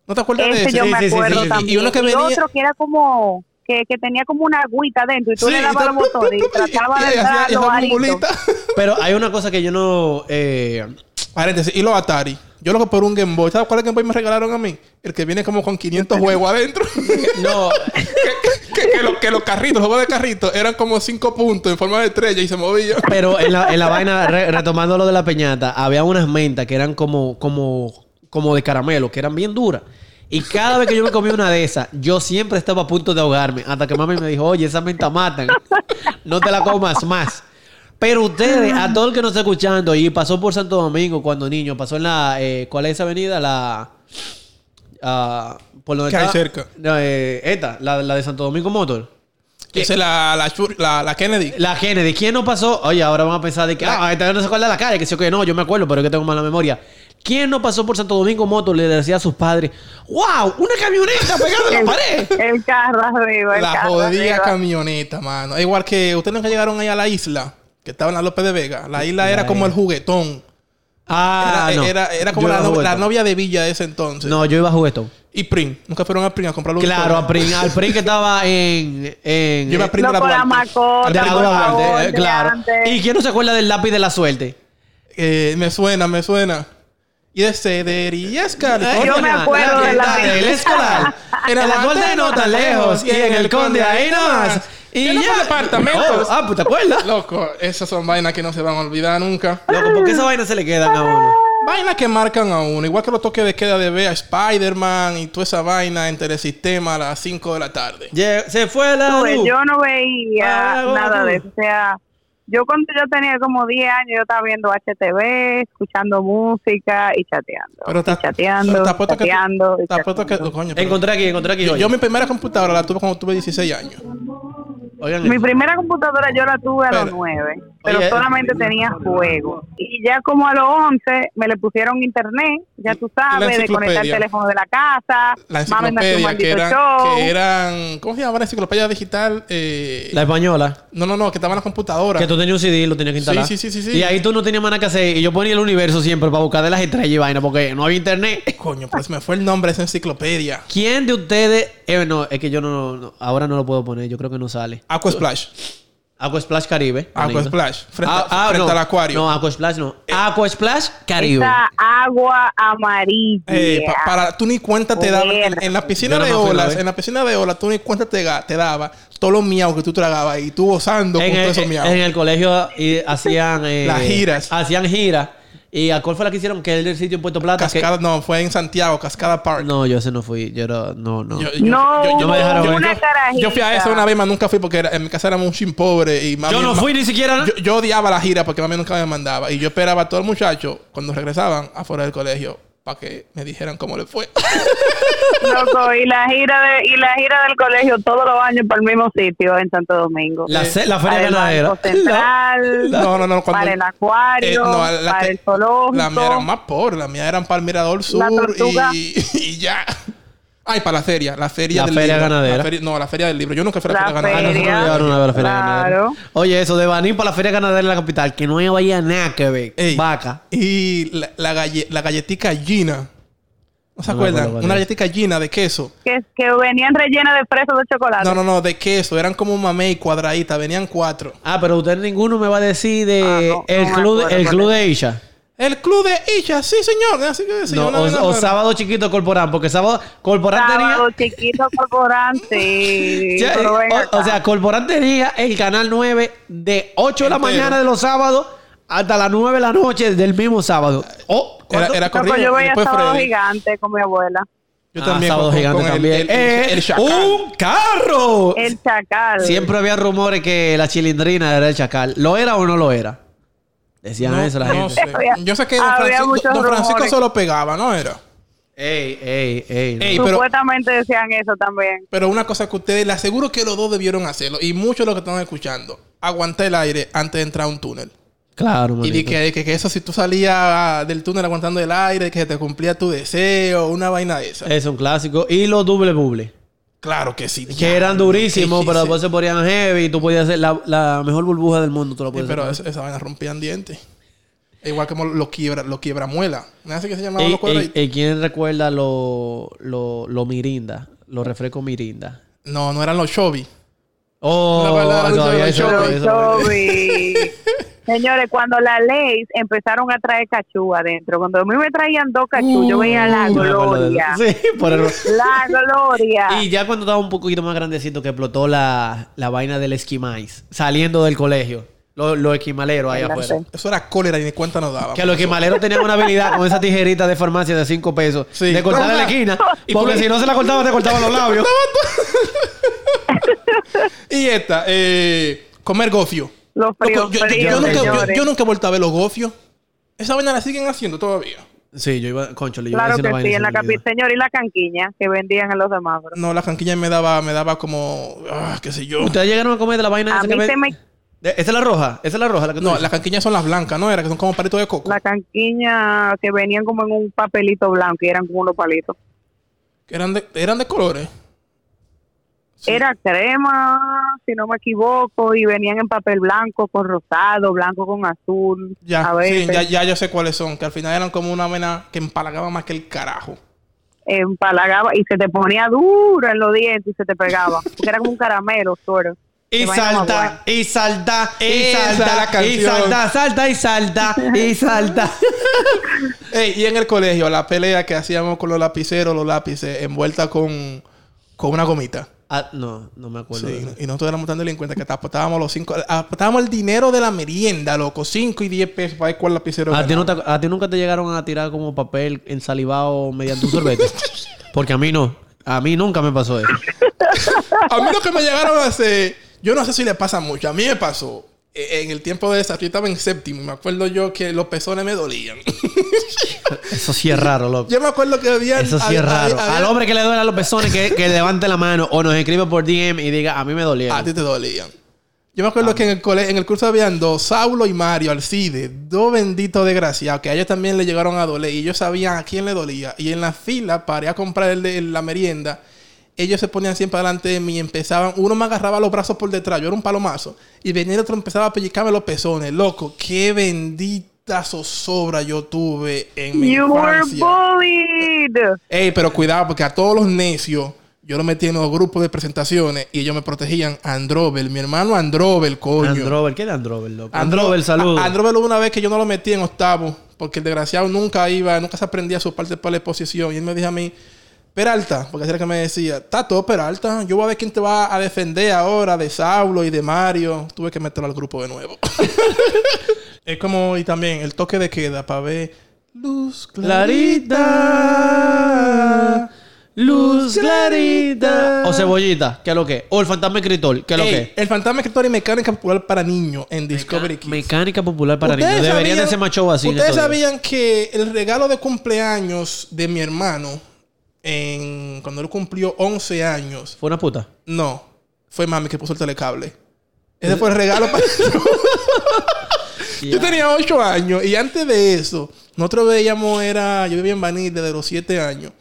Speaker 3: ¿No te acuerdas de
Speaker 2: Ese
Speaker 3: ese?
Speaker 2: yo
Speaker 1: Sí,
Speaker 2: me acuerdo
Speaker 1: sí, sí.
Speaker 2: también.
Speaker 3: Y uno que venía-
Speaker 2: otro que era como que, que tenía como una agüita dentro y tú
Speaker 3: Sí,
Speaker 2: le dabas los botones y trataba
Speaker 3: y-
Speaker 2: de entrar. [LAUGHS]
Speaker 1: Pero hay una cosa que yo no. Eh,
Speaker 3: Paréntesis, y los Atari. Yo lo que por un Game Boy. ¿Sabes cuál es el Game Boy me regalaron a mí? El que viene como con 500 juegos [LAUGHS] adentro. [LAUGHS]
Speaker 1: no,
Speaker 3: que, que los, que los carritos, los juegos de carritos, eran como 5 puntos en forma de estrella y se movían.
Speaker 1: pero en la, en la vaina, re- retomando lo de la peñata, había unas mentas que eran como, como, como de caramelo, que eran bien duras. Y cada vez que yo me comía una de esas, yo siempre estaba a punto de ahogarme. Hasta que mami me dijo, oye, esas mentas matan. No te la comas más. Pero ustedes, a todo el que nos está escuchando y pasó por Santo Domingo cuando niño, pasó en la... eh, ¿Cuál es esa avenida? La... ah, por donde
Speaker 3: Que hay
Speaker 1: está-
Speaker 3: cerca.
Speaker 1: Eh, esta, la, la de Santo Domingo Motor.
Speaker 3: Esa es la, Kennedy.
Speaker 1: La Kennedy, ¿quién no pasó? Oye, ahora van a pensar de que, ah, esta no se acuerda de la calle, que sí que no, yo me acuerdo, pero es que tengo mala memoria. ¿Quién no pasó por Santo Domingo Motor? Le decía a sus padres, ¡Wow! ¡Una camioneta pegada en la pared! [LAUGHS]
Speaker 2: El carro arriba, el
Speaker 3: La
Speaker 2: carro
Speaker 3: jodida
Speaker 2: arriba.
Speaker 3: camioneta, mano. Igual que ustedes nunca llegaron ahí a la isla, que estaba en la López de Vega. La isla era como el juguetón.
Speaker 1: Ah,
Speaker 3: Era,
Speaker 1: no.
Speaker 3: era, era como la, no- novia de Villa de ese entonces.
Speaker 1: No, yo iba a juguetón.
Speaker 3: Y Prin. Nunca fueron a Prin a comprarlo.
Speaker 1: Claro, a Prin, al Prin que estaba en... en
Speaker 3: Yo iba a Prin de la Duarte.
Speaker 2: macota,
Speaker 1: de la Duarte, eh,
Speaker 2: de
Speaker 1: claro. ¿Y quién no se acuerda del lápiz de la suerte?
Speaker 3: Eh, me suena, me suena. Y de Cederías, California.
Speaker 2: Yo me acuerdo de la-
Speaker 1: del escolar. [LAUGHS] En el Duarte no tan lejos. Y en el Conde ahí nomás. Y ya.
Speaker 3: por departamentos.
Speaker 1: Oh, ah, pues te acuerdas.
Speaker 3: Loco, esas son vainas que no se van a olvidar nunca.
Speaker 1: Loco, ¿por qué esa vaina se le quedan a uno?
Speaker 3: Vainas que marcan a uno. Igual que los toques de queda de ver a Spider-Man y toda esa vaina en Telesistema a las 5 de la tarde.
Speaker 1: Se fue la
Speaker 2: ves,
Speaker 1: luz.
Speaker 2: yo no veía
Speaker 1: Ah,
Speaker 2: nada de eso. O sea, yo cuando yo tenía como 10 años, yo estaba viendo HTV, escuchando música y chateando.
Speaker 3: Pero
Speaker 2: y
Speaker 3: está-
Speaker 2: chateando,
Speaker 3: pero que tú-
Speaker 2: chateando. y
Speaker 3: te apuesto que-
Speaker 2: chateando.
Speaker 3: coño, pero-
Speaker 1: Encontré aquí, encontré aquí.
Speaker 3: yo, yo mi primera computadora la tuve cuando tuve 16 años.
Speaker 1: Oigan,
Speaker 2: Mi primera computadora yo la tuve a los
Speaker 3: Pero-
Speaker 2: 9, pero
Speaker 1: Oye,
Speaker 2: solamente tenía juegos. Y ya como a los 11 me le pusieron internet, ya tú sabes, de conectar el teléfono de la casa,
Speaker 3: La
Speaker 2: mami me hacía un
Speaker 3: enciclopedia que eran,
Speaker 2: show.
Speaker 3: que eran. ¿Cómo se llama la enciclopedia digital? Eh,
Speaker 1: la española.
Speaker 3: No, no, no, que estaba en la computadora.
Speaker 1: Que tú tenías un CD y lo tenías que instalar.
Speaker 3: Sí, sí, sí, sí, sí.
Speaker 1: Y ahí tú no tenías más nada que hacer. Y yo ponía el universo siempre para buscar de las estrellas y vaina porque no había internet. [LAUGHS]
Speaker 3: Coño, pues me fue el nombre de esa enciclopedia.
Speaker 1: ¿Quién de ustedes... eh, no, es que yo no, no- Ahora no lo puedo poner. Yo creo que no sale.
Speaker 3: Aqua Splash.
Speaker 1: Aqua Splash Caribe.
Speaker 3: Aqua
Speaker 1: bonito.
Speaker 3: Splash. Frente,
Speaker 1: Ah, ah,
Speaker 3: frente
Speaker 1: no.
Speaker 3: al acuario.
Speaker 1: No, Aqua Splash no. Aqua Splash Caribe.
Speaker 2: Esa agua amarilla.
Speaker 3: Eh, pa- para tú ni cuenta te daba en, en la piscina de olas, en la piscina de olas tú ni cuenta te, te daba todos los miaos que tú tragabas y tú gozando
Speaker 1: en,
Speaker 3: con
Speaker 1: el,
Speaker 3: todos esos miaos.
Speaker 1: en el colegio y hacían... eh,
Speaker 3: Las giras.
Speaker 1: Hacían giras. ¿Y a cuál fue la que hicieron? Que es del sitio en Puerto Plata. que-
Speaker 3: Cascada, no, fue en Santiago, Cascada Park.
Speaker 1: No, yo ese no fui. Yo era- no, no.
Speaker 3: Yo, yo-
Speaker 2: No,
Speaker 3: yo-
Speaker 1: me dejaron
Speaker 2: una
Speaker 3: yo fui a esa una vez, más nunca fui porque era- en mi casa éramos un chin pobre y mami-
Speaker 1: Yo no fui ni siquiera.
Speaker 3: Yo, yo odiaba la gira porque mami nunca me mandaba. Y yo esperaba a todos los muchachos cuando regresaban afuera del colegio para que me dijeran cómo les fue.
Speaker 2: Loco, y la gira de y la gira del colegio todos los años para el mismo sitio en Santo Domingo.
Speaker 1: La,
Speaker 3: Eh,
Speaker 1: feria ganadera.
Speaker 2: Central, [LAUGHS]
Speaker 3: No, no, no. Cuando,
Speaker 2: para el acuario,
Speaker 3: Eh, no, la
Speaker 2: para
Speaker 3: que-
Speaker 2: el zoológico.
Speaker 3: La mía eran más pobres. La mía eran para el Mirador Sur [LAUGHS] y ya. Ay, para la feria. La feria
Speaker 1: La
Speaker 3: del
Speaker 1: feria
Speaker 3: libro.
Speaker 1: ganadera.
Speaker 3: La feria- no, la feria del libro. Yo nunca fui a la,
Speaker 2: La
Speaker 3: feria ganadera.
Speaker 2: feria.
Speaker 1: Nosotros nos llevaron una vez a la feria
Speaker 2: Claro.
Speaker 1: ganadera. Oye, eso de Baní para la feria ganadera en la capital, que no había nada que ver.
Speaker 3: Ey,
Speaker 1: Vaca.
Speaker 3: Y la, la, galle- la galletica Gina. ¿No se acuerdan?
Speaker 1: acuerdo
Speaker 3: Una
Speaker 1: es.
Speaker 3: galletita llena de queso.
Speaker 2: Que, que venían rellenas de fresa de chocolate.
Speaker 3: No, no, no, de queso. Eran como un mamey cuadradita. Venían cuatro.
Speaker 1: Ah, pero usted ninguno me va a decir de
Speaker 2: Ah, no,
Speaker 1: el club,
Speaker 2: acuerdo
Speaker 1: el club de Isha.
Speaker 3: El club de Isha, sí, señor. Así que sí,
Speaker 1: No,
Speaker 3: una
Speaker 1: o, sábado chiquito corporán, porque sábado corporán
Speaker 2: Sábado,
Speaker 1: tenía.
Speaker 2: chiquito corporante.
Speaker 1: Sí, [LAUGHS]
Speaker 2: pero ven
Speaker 1: o, sea, corporán tenía el canal 9 de 8 de la mañana de los sábados hasta las 9 de la noche del mismo sábado. Oh,
Speaker 3: Era, era
Speaker 2: No, pues
Speaker 3: corrido.
Speaker 2: yo veía sábado
Speaker 3: Freddy.
Speaker 2: gigante con mi abuela.
Speaker 3: Yo
Speaker 1: Ah,
Speaker 3: también.
Speaker 1: sábado
Speaker 3: con-
Speaker 1: gigante
Speaker 3: con
Speaker 1: también.
Speaker 3: El, el-
Speaker 1: Eh,
Speaker 3: el chacal.
Speaker 1: ¡Un carro!
Speaker 2: El chacal.
Speaker 1: Siempre había rumores que la chilindrina era el chacal. ¿Lo era o no lo era? Decían
Speaker 3: No,
Speaker 1: eso la
Speaker 3: no
Speaker 1: gente.
Speaker 3: sé. Yo sé que don Francisco, don Francisco se lo pegaba, ¿no era?
Speaker 1: Ey, ey, ey.
Speaker 3: pero,
Speaker 2: Supuestamente decían eso también.
Speaker 3: pero una cosa que ustedes, les aseguro que los dos debieron hacerlo. Y muchos de los que están escuchando, aguantar el aire antes de entrar a un túnel.
Speaker 1: Claro,
Speaker 3: Y que, que, que eso, si tú salías del túnel aguantando el aire, que se te cumplía tu deseo, una vaina de esa.
Speaker 1: Es un clásico. Y los double buble.
Speaker 3: Claro que sí.
Speaker 1: Que eran durísimos, pero después se ponían heavy y tú podías hacer la, la mejor burbuja del mundo. Tú la
Speaker 3: Sí,
Speaker 1: podías
Speaker 3: pero
Speaker 1: hacer.
Speaker 3: esa, esa vaina rompían dientes. Igual como los quiebra, los quiebra muela. ¿No es así que se llamaban
Speaker 1: Ey,
Speaker 3: los cuadraditos?
Speaker 1: ey, ey, ¿Quién recuerda los lo, lo mirinda? Los refrescos mirinda.
Speaker 3: No, no eran los chovis.
Speaker 1: Oh,
Speaker 3: La verdad,
Speaker 1: todavía
Speaker 2: Señores, cuando la ley empezaron a traer cachú adentro, cuando a mí me traían dos cachú, yo veía la
Speaker 1: de
Speaker 2: gloria.
Speaker 1: Sí, por el-
Speaker 2: La gloria.
Speaker 1: Y ya cuando estaba un poquito más grandecito que explotó la, la vaina del esquimais, saliendo del colegio, los, esquimaleros ahí afuera.
Speaker 3: Eso era cólera y ni cuenta nos daba.
Speaker 1: Que los esquimaleros tenían una habilidad con esa tijerita de farmacia de 5 pesos
Speaker 3: Sí.
Speaker 1: de cortar
Speaker 3: No,
Speaker 1: la esquina.
Speaker 3: Y
Speaker 1: porque
Speaker 3: porque-
Speaker 1: si no se la cortaba, te cortaban los labios. [LAUGHS]
Speaker 3: Y esta, eh, comer gofio.
Speaker 2: Los fríos,
Speaker 3: Loco, yo, yo- yo
Speaker 2: fríos,
Speaker 3: nunca, yo- nunca he vuelto a ver los gofios. Esa vaina la siguen haciendo todavía.
Speaker 1: Sí, yo iba, concho, yo iba a
Speaker 2: Claro
Speaker 1: decir
Speaker 2: que sí, en la capital. Señor, y la canquiña que vendían en los semáforos.
Speaker 3: No, la canquilla me daba, me daba como, ah, qué sé yo.
Speaker 1: ¿Ustedes llegaron a comer de la vaina
Speaker 2: A
Speaker 1: esa
Speaker 2: mí
Speaker 1: que
Speaker 2: se me...
Speaker 1: ¿Esa es la roja? ¿Esa es la roja? La que tú
Speaker 3: No, las canquillas son las blancas, ¿no? Era que son como palitos de coco.
Speaker 2: La canquiña que venían como en un papelito blanco y eran como unos palitos.
Speaker 3: Que eran de, eran de colores. Sí.
Speaker 2: Era crema, si no me equivoco, y venían en papel blanco con rosado, blanco con azul.
Speaker 3: Ya,
Speaker 2: a
Speaker 3: sí,
Speaker 2: veces
Speaker 3: ya, ya yo sé cuáles son. Que al final eran como una vena que empalagaba más que el carajo.
Speaker 2: empalagaba y se te ponía duro en los dientes y se te pegaba. [LAUGHS] Porque era como un caramelo, of.
Speaker 1: Y salta, y salta, y salta,
Speaker 3: la
Speaker 1: y
Speaker 3: canción.
Speaker 1: salta, salta, y salta, y [LAUGHS] salta. [LAUGHS]
Speaker 3: Y en el colegio, la pelea que hacíamos con los lapiceros, los lápices, envuelta con, con una gomita.
Speaker 1: Ah, no, no me acuerdo.
Speaker 3: Sí, y nosotros éramos tan delincuentes que apostábamos los cinco, apostábamos el dinero de la merienda, loco, 5 y 10 pesos para ver cuál lapicero
Speaker 1: ¿A ti, no te- a ti nunca te llegaron a tirar como papel ensalivado mediante un sorbete? [LAUGHS] Porque a mí no. A mí nunca me pasó eso. [LAUGHS]
Speaker 3: A mí lo que me llegaron a hacer, yo no sé si le pasa mucho, a mí me pasó. Eh, En el tiempo de esa, yo estaba en séptimo, me acuerdo yo que los pezones me dolían. [LAUGHS]
Speaker 1: Eso sí es raro, loco.
Speaker 3: yo me acuerdo que había...
Speaker 1: Eso sí es raro. Al hombre que le duele los pezones, que, que levante la mano o nos escribe por DM y diga, a mí me dolía.
Speaker 3: A ti te dolían. Yo me acuerdo que en el, cole- en el curso habían dos, Saulo y Mario, Alcide, dos benditos desgraciados, que a ellos también le llegaron a doler y ellos sabían a quién le dolía. Y en la fila, para ir a comprar el de- la merienda, ellos se ponían siempre delante de mí y empezaban, uno me agarraba los brazos por detrás, yo era un palomazo, y venía el otro empezaba a pellizcarme los pezones. Loco, qué bendita zozobra yo tuve en mi
Speaker 2: You were
Speaker 3: infancia.
Speaker 2: bullied.
Speaker 3: Ey, pero cuidado, porque a todos los necios yo los metí en los grupos de presentaciones y ellos me protegían. Androvel, mi hermano Androvel, coño.
Speaker 1: Androver, ¿qué es Androver, loco?
Speaker 3: Andro-
Speaker 1: saludos.
Speaker 3: Androvel hubo una vez que yo no lo metí en octavo, porque el desgraciado nunca iba, nunca se aprendía su parte para la exposición. Y él me dijo a mí, Peralta, porque así era que me decía, está todo Peralta, yo voy a ver quién te va a defender ahora de Saulo y de Mario. Tuve que meterlo al grupo de nuevo. [LAUGHS] es como, y también el toque de queda para ver luz clarita.
Speaker 1: Luz clarita. O cebollita, ¿qué es lo que? O el fantasma escritor, ¿qué es lo
Speaker 3: Ey,
Speaker 1: que?
Speaker 3: El fantasma escritor y mecánica popular para niños en Discovery Kids.
Speaker 1: Mecánica popular para niños. Deberían de ser más show así.
Speaker 3: Ustedes sabían que el regalo de cumpleaños de mi hermano, en, cuando él cumplió 11 años,
Speaker 1: Fue una puta.
Speaker 3: no, fue mami que puso el telecable. Ese fue el regalo para... [LAUGHS] Yo tenía 8 años y antes de eso, nosotros veíamos, era, yo vivía en Baní desde los 7 años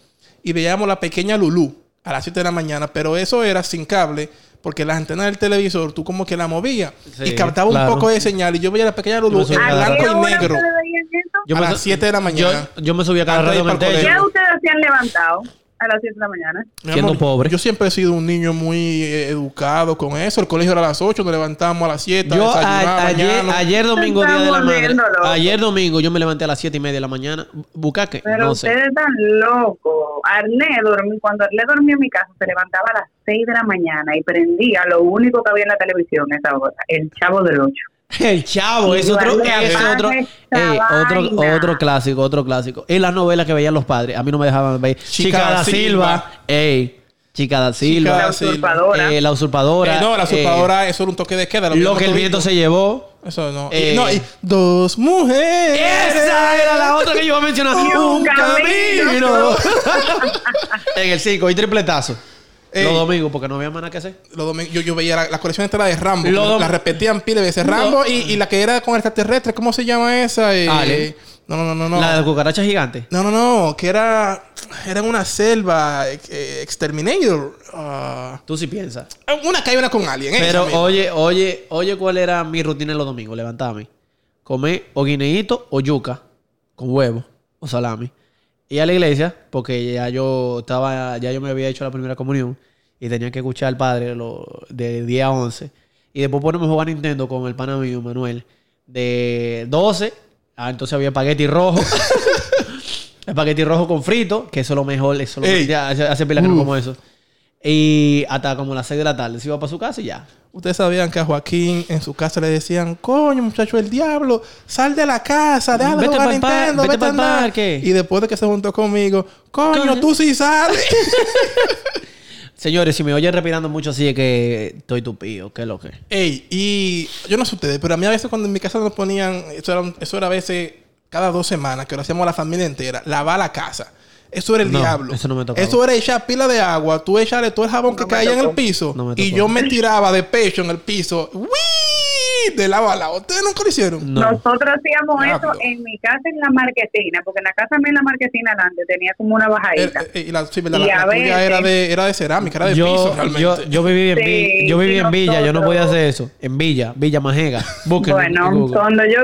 Speaker 3: y veíamos la pequeña Lulú a las 7 de la mañana, pero eso era sin cable porque las antenas del televisor tú como que la movías
Speaker 1: Sí,
Speaker 3: y captaba
Speaker 1: claro.
Speaker 3: un poco de señal y yo veía la pequeña Lulú en
Speaker 1: subía
Speaker 2: ¿A
Speaker 1: cada
Speaker 2: qué
Speaker 3: blanco y negro.
Speaker 1: Yo
Speaker 3: A
Speaker 1: me
Speaker 3: las
Speaker 1: su-
Speaker 3: 7 de la mañana.
Speaker 1: Yo, yo me subía cada rato en el techo.
Speaker 2: ¿Qué ustedes han levantado a las 7 de la mañana.
Speaker 3: Mi
Speaker 1: Siendo pobre.
Speaker 3: Yo siempre he sido un niño muy eh, educado con eso. El colegio era a las 8, nos levantamos a las 7.
Speaker 1: Yo a- ayer, domingo,
Speaker 2: Se
Speaker 1: día de la madre. Ayer domingo yo me levanté a las 7 y media de la mañana. ¿Bucaque?
Speaker 2: Pero
Speaker 1: no sé.
Speaker 2: ustedes están locos. Arné dormí, cuando Arné dormía en mi casa, se levantaba a las 6 de la mañana y prendía lo único que había en la televisión a esa hora, el Chavo del 8. [LAUGHS]
Speaker 1: El chavo, es otro, es otro, ey, otro, otro clásico, otro clásico. Es la novela que veían los padres. A mí no me dejaban ver. Chica,
Speaker 3: Chica
Speaker 1: da Silva.
Speaker 3: Silva.
Speaker 1: Ey, Chica da
Speaker 3: Chica
Speaker 1: Silva.
Speaker 2: La
Speaker 3: da Silva.
Speaker 2: usurpadora.
Speaker 1: Eh, la usurpadora.
Speaker 3: Eh, no, la
Speaker 1: eh,
Speaker 3: usurpadora, eso era un toque de queda.
Speaker 1: lo que el viento se llevó.
Speaker 3: Eso no.
Speaker 1: Eh,
Speaker 3: y, no, y dos mujeres.
Speaker 1: Esa era la otra que yo iba a mencionar.
Speaker 2: Y un camino. [LAUGHS]
Speaker 1: en el 5 y tripletazo.
Speaker 3: Ey.
Speaker 1: Los domingos, porque no había más nada que hacer.
Speaker 3: Los domingos- yo, yo veía la, la colección de Rambo. La repetían pile veces. Rambo y, y la que era con extraterrestre, ¿cómo se llama esa? Eh,
Speaker 1: Ale.
Speaker 3: no, no, no, no. No.
Speaker 1: La de cucaracha gigante.
Speaker 3: no, no, no. Que era. Era una selva. eh, Exterminator. ah,
Speaker 1: Tú sí piensas.
Speaker 3: una que hay una con esa
Speaker 1: Pero oye, oye, oye, ¿cuál era mi rutina los domingos? Levantarme, comer o guineíto o yuca con huevo o salami. Y a la iglesia, porque ya yo estaba, ya yo me había hecho la primera comunión y tenía que escuchar al padre lo, de 10 a 11. Y después ponemos a jugar Nintendo con el pana mío, Manuel, de 12. Ah, entonces había espagueti rojo. [LAUGHS] espagueti rojo con frito, que eso es lo mejor. Eso es lo ya hace, hace pila que no como eso. Y hasta como las 6 de la tarde se iba para su casa y ya.
Speaker 3: Ustedes sabían que a Joaquín en su casa le decían, coño, muchacho, el diablo, sal de la casa, deja de jugar Nintendo,
Speaker 1: vete
Speaker 3: vete a andar".
Speaker 1: parque.
Speaker 3: Y después de que se juntó conmigo, coño,
Speaker 1: Coño.
Speaker 3: tú sí sales. [LAUGHS]
Speaker 1: Señores, si me oyen respirando mucho así es que estoy tupido. ¿Qué es lo que?
Speaker 3: Ey, y yo no sé ustedes, pero a mí a veces cuando en mi casa nos ponían, eso era, eso era a veces cada dos semanas, que lo hacíamos la familia entera, lavar la casa. Eso era el
Speaker 1: No,
Speaker 3: diablo.
Speaker 1: eso no me tocaba.
Speaker 3: Eso era echar pila de agua, tú echarle todo el jabón que
Speaker 2: No
Speaker 3: caía en el piso.
Speaker 1: No me
Speaker 3: y yo me tiraba de pecho en el piso. ¡Uy! De lado a lado. ¿Ustedes nunca lo hicieron?
Speaker 1: No.
Speaker 2: Nosotros hacíamos
Speaker 3: Diablo.
Speaker 2: eso en mi casa en la marquesina, porque en la casa mía en la marquesina adelante tenía como una
Speaker 3: Eh,
Speaker 2: bajadita.
Speaker 3: eh, y la, sí, ¿verdad?
Speaker 2: Y
Speaker 3: La- la
Speaker 2: a
Speaker 3: tuya
Speaker 2: veces-
Speaker 3: era de, era de cerámica, era de piso
Speaker 1: Yo,
Speaker 3: realmente.
Speaker 1: yo, yo viví en,
Speaker 2: Sí,
Speaker 1: yo viví
Speaker 2: sí,
Speaker 1: en Villa, yo no podía hacer eso. En Villa, Villa Majega. Búsquenlo
Speaker 2: Bueno, cuando yo,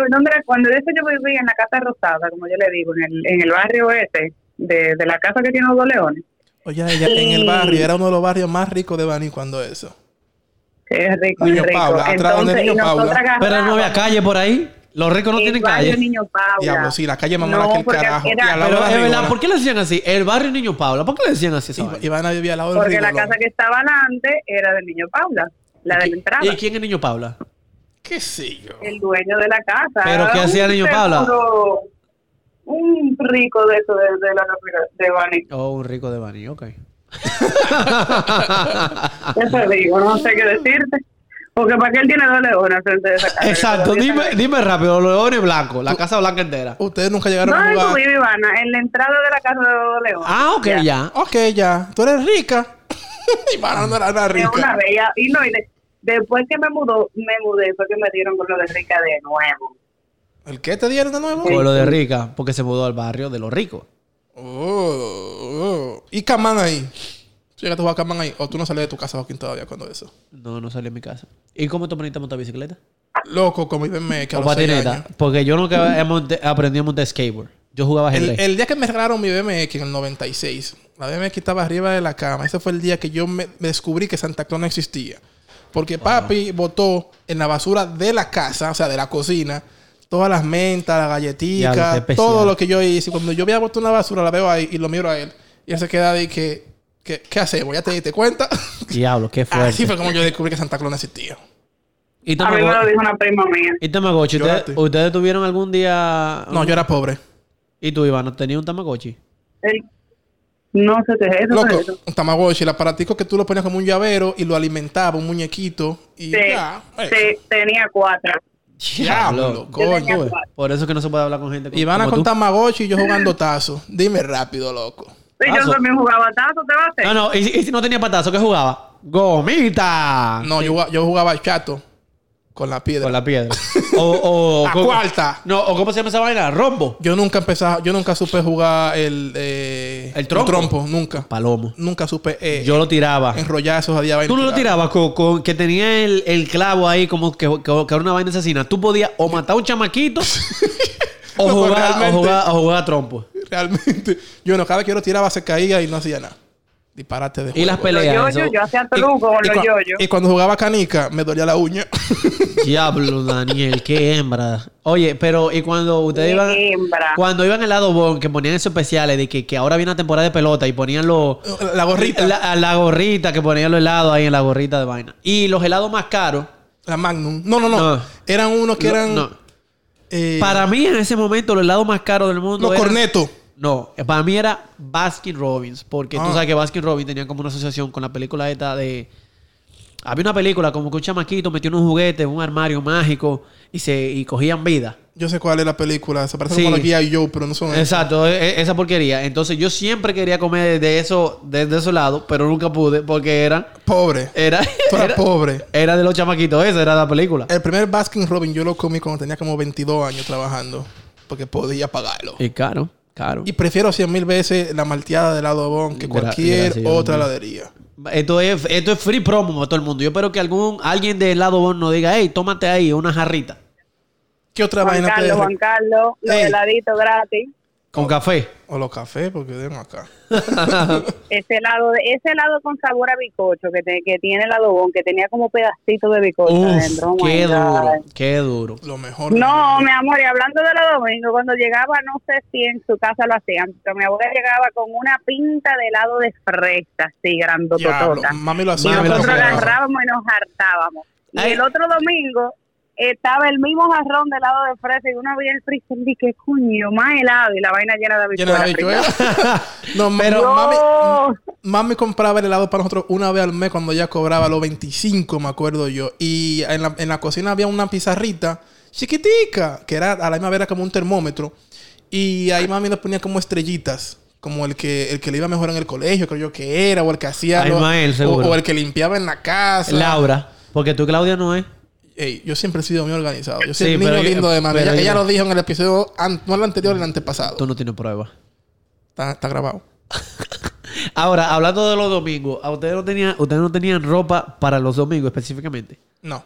Speaker 2: cuando de eso yo vivía en la casa rosada, como yo le digo, en el, en el barrio ese, de, de la casa que tiene los dos leones.
Speaker 3: Oye, ella en el barrio, era uno de los barrios más ricos de Bani cuando eso.
Speaker 2: Es rico,
Speaker 3: Niño
Speaker 2: es rico.
Speaker 3: Paula, atrás donde Niño Paula.
Speaker 1: Pero no había calle por ahí. Los ricos no
Speaker 2: el
Speaker 1: tienen
Speaker 2: barrio
Speaker 1: calle.
Speaker 2: Niño Paula.
Speaker 3: Diablo, sí, la calle más mala
Speaker 2: No,
Speaker 3: que el carajo.
Speaker 2: era-
Speaker 3: Y al lado
Speaker 1: Pero
Speaker 3: de la
Speaker 1: es verdad. ¿por qué le decían así? El barrio Niño Paula. ¿Por qué le decían así? vaina?
Speaker 3: Ivana vivía al lado del
Speaker 2: Porque la casa que estaba delante era del Niño Paula, la de la entrada.
Speaker 1: ¿Y quién es Niño Paula?
Speaker 3: ¿Qué sé yo?
Speaker 2: el dueño de la casa.
Speaker 1: ¿Pero qué hacía Niño Paula?
Speaker 2: seguro- rico de eso de, de la de Bani.
Speaker 1: Oh, un rico de Bani, ok. [LAUGHS]
Speaker 2: Eso digo, no sé qué decirte. Porque para qué él tiene dos leones frente de esa casa.
Speaker 1: Exacto, dime, dime rápido, los leones blancos, la casa blanca entera.
Speaker 3: Ustedes nunca llegaron a
Speaker 2: ¿Dónde tú
Speaker 3: jugar.
Speaker 2: vives, Ivana? En la entrada de la casa de los dos leones.
Speaker 1: Ah, ok, ya.
Speaker 3: Ok, ya. Tú eres rica. [LAUGHS] Ivana no era nada
Speaker 2: una
Speaker 3: rica.
Speaker 2: vez, ya- y no, y de- después que me mudó, me mudé, fue que me dieron con lo de rica de nuevo.
Speaker 3: ¿El qué te dieron de nuevo?
Speaker 1: Con lo de rica, porque se mudó al barrio de los ricos.
Speaker 3: Oh, oh. ¿Y Camán ahí? ¿Tú llegaste a jugar Camán ahí? ¿O tú no salías de tu casa, Joaquín, todavía cuando eso?
Speaker 1: No, no salí a mi casa. ¿Y cómo tú aprendiste a montar bicicleta?
Speaker 3: Loco, con mi BMX a
Speaker 1: O
Speaker 3: los
Speaker 1: patineta.
Speaker 3: años.
Speaker 1: Porque yo nunca aprendí a montar skateboard. Yo jugaba
Speaker 3: El, el día que me regalaron mi BMX en el 96, la BMX estaba arriba de la cama. Ese fue el día que yo me, me descubrí que Santa Claus no existía. Porque papi botó en la basura de la casa, o sea, de la cocina, todas las mentas, las galletitas,
Speaker 1: qué
Speaker 3: todo lo que yo hice. Cuando yo había botado una basura, la veo ahí y lo miro a él. Y él se queda ahí que, que ¿qué hacemos? ¿Ya te diste cuenta? [LAUGHS]
Speaker 1: Diablo, qué fuerte.
Speaker 3: Así fue como yo descubrí que Santa Claus no existía.
Speaker 1: ¿Y
Speaker 2: A mí me lo dijo una prima mía.
Speaker 1: ¿Y Tamagotchi? ¿Ustedes,
Speaker 3: Lloraste.
Speaker 1: ¿Ustedes tuvieron algún día...
Speaker 3: No, yo era pobre.
Speaker 1: ¿Y tú, Iván, tenías un Tamagotchi?
Speaker 2: No sé qué es eso.
Speaker 3: Loco,
Speaker 2: ¿qué es eso?
Speaker 3: un tamagotchi, el aparatico que tú lo ponías como un llavero y lo alimentaba, un muñequito. Y
Speaker 2: Sí,
Speaker 3: ya.
Speaker 2: sí, tenía cuatro.
Speaker 3: Diablo,
Speaker 1: Yo
Speaker 3: coño.
Speaker 1: Por eso es que no se puede hablar con gente como,
Speaker 3: Ivana
Speaker 1: como
Speaker 3: con
Speaker 1: tú.
Speaker 3: Tamagotchi y yo jugando tazo. Dime rápido, loco.
Speaker 2: Y yo también jugaba tazo, ¿te va a hacer?
Speaker 1: No, no. ¿Y, si- y si no tenía patazo, qué jugaba? ¡Gomita!
Speaker 3: No, yo, jugaba- yo jugaba chato con la piedra.
Speaker 1: Con la piedra. [LAUGHS] O, o,
Speaker 3: A cuarta.
Speaker 1: No, o ¿cómo se llama esa vaina? Rombo.
Speaker 3: Yo nunca empezaba, yo nunca supe jugar el... eh,
Speaker 1: ¿El trompo?
Speaker 3: nunca.
Speaker 1: Palomo.
Speaker 3: Nunca supe eh,
Speaker 1: Yo lo tiraba.
Speaker 3: enrollar esos a día
Speaker 1: Tú no lo tirabas con, con- que tenía el, el clavo ahí como que, que- que era una vaina asesina. Tú podías o matar a un chamaquito [LAUGHS] o,
Speaker 3: No,
Speaker 1: jugar, o,
Speaker 3: realmente.
Speaker 1: jugar, o jugar a trompo.
Speaker 3: Realmente. Yo no, cada vez que yo lo tiraba se caía y no hacía nada. Disparate de
Speaker 1: Y las
Speaker 3: juego.
Speaker 2: Los
Speaker 1: peleas.
Speaker 2: yoyos,
Speaker 1: eso-
Speaker 2: yo hacía
Speaker 3: Y-
Speaker 2: truco con
Speaker 3: y
Speaker 2: los yoyos.
Speaker 3: Y cuando jugaba canica, me dolía la uña. [LAUGHS]
Speaker 1: Diablo, Daniel, qué hembra. Oye, pero y cuando ustedes
Speaker 2: Qué
Speaker 1: iban.
Speaker 2: hembra.
Speaker 1: Cuando iban al lado bon, que ponían esos especiales de que, que ahora viene una temporada de pelota y ponían los.
Speaker 3: la gorrita. La,
Speaker 1: La, la gorrita, que ponían los helados ahí en la gorrita de vaina. Y los helados más caros.
Speaker 3: Magnum. No, no, no,
Speaker 1: No.
Speaker 3: Eran unos que eran.
Speaker 1: no.
Speaker 3: eh,
Speaker 1: Para mí, en ese momento, los helados más caros del mundo.
Speaker 3: los
Speaker 1: eran-
Speaker 3: cornetos.
Speaker 1: No, para mí era Baskin Robbins, porque tú
Speaker 3: Ah.
Speaker 1: sabes que Baskin Robbins tenía como una asociación con la película esta de... Había una película como que un chamaquito metió unos juguetes en un armario mágico y se y cogían vida.
Speaker 3: Yo sé cuál es la película. Se parece
Speaker 1: Sí.
Speaker 3: como la guía y yo, pero no son.
Speaker 1: Exacto, e- e- esa porquería. Entonces yo siempre quería comer de eso, de, de esos lados, pero nunca pude porque eran...
Speaker 3: Pobre.
Speaker 1: Era,
Speaker 3: Tú eras
Speaker 1: era,
Speaker 3: pobre.
Speaker 1: era de los chamaquitos, esa era la película.
Speaker 3: El primer Baskin Robin yo lo comí cuando tenía como 22 años trabajando. Porque podía pagarlo.
Speaker 1: Y caro,
Speaker 3: Y prefiero 100 mil veces la malteada de helado Bon que cualquier
Speaker 1: gracias,
Speaker 3: otra heladería.
Speaker 1: Esto es, esto es free promo para todo el mundo. Yo espero que algún alguien del lado bon nos diga, hey, tómate ahí una jarrita
Speaker 3: ¿Qué otra
Speaker 2: Juan
Speaker 3: vaina
Speaker 2: Carlos,
Speaker 3: te
Speaker 2: Juan Carlos, los heladitos gratis.
Speaker 1: Con café.
Speaker 3: O los cafés, porque den acá. [LAUGHS]
Speaker 2: Ese helado, de- ese helado con sabor a bicocho que, te- que tiene el adobón, que tenía como pedacitos de bicocho
Speaker 1: Uf,
Speaker 2: adentro. Oh
Speaker 1: qué duro, qué duro.
Speaker 3: Lo mejor. del
Speaker 2: No, mi amor, y hablando de los domingos, cuando llegaba, no sé si en su casa lo hacían, pero mi abuela llegaba con una pinta de helado de fresa, así, grandototota.
Speaker 3: Mami lo
Speaker 2: Y
Speaker 3: hacía.
Speaker 1: Lo
Speaker 2: nosotros
Speaker 1: hacía.
Speaker 2: agarrábamos y nos hartábamos. Y
Speaker 1: Ay.
Speaker 2: el otro domingo estaba el mismo jarrón de helado de fresa y uno veía el freezer y que coño, más helado y la vaina llena de
Speaker 3: Llena de
Speaker 2: habichuelas. [LAUGHS]
Speaker 3: no,
Speaker 1: Pero-
Speaker 3: pero mami, mami compraba el helado para nosotros una vez al mes cuando ella cobraba los 25, me acuerdo yo. Y en la, en la cocina había una pizarrita chiquitica, que era a la misma vez era como un termómetro. Y ahí mami le ponía como estrellitas. Como el que, el que le iba mejor en el colegio, creo yo que era, o el que hacía.
Speaker 1: Ay,
Speaker 3: lo-
Speaker 1: Mael,
Speaker 3: o, o el que limpiaba en la casa.
Speaker 1: Laura, porque tú, Claudia, no es.
Speaker 3: Yo siempre he sido muy organizado. Yo soy
Speaker 1: Sí,
Speaker 3: niño lindo de mami.
Speaker 1: pero
Speaker 3: Ella,
Speaker 1: yo-
Speaker 3: ella lo dijo en el episodio, an- no el anterior, el antepasado.
Speaker 1: Tú no tienes prueba.
Speaker 3: Está, está grabado. [LAUGHS]
Speaker 1: Ahora, hablando de los domingos, ¿a ustedes no tenían, ustedes no tenían ropa para los domingos específicamente?
Speaker 3: No.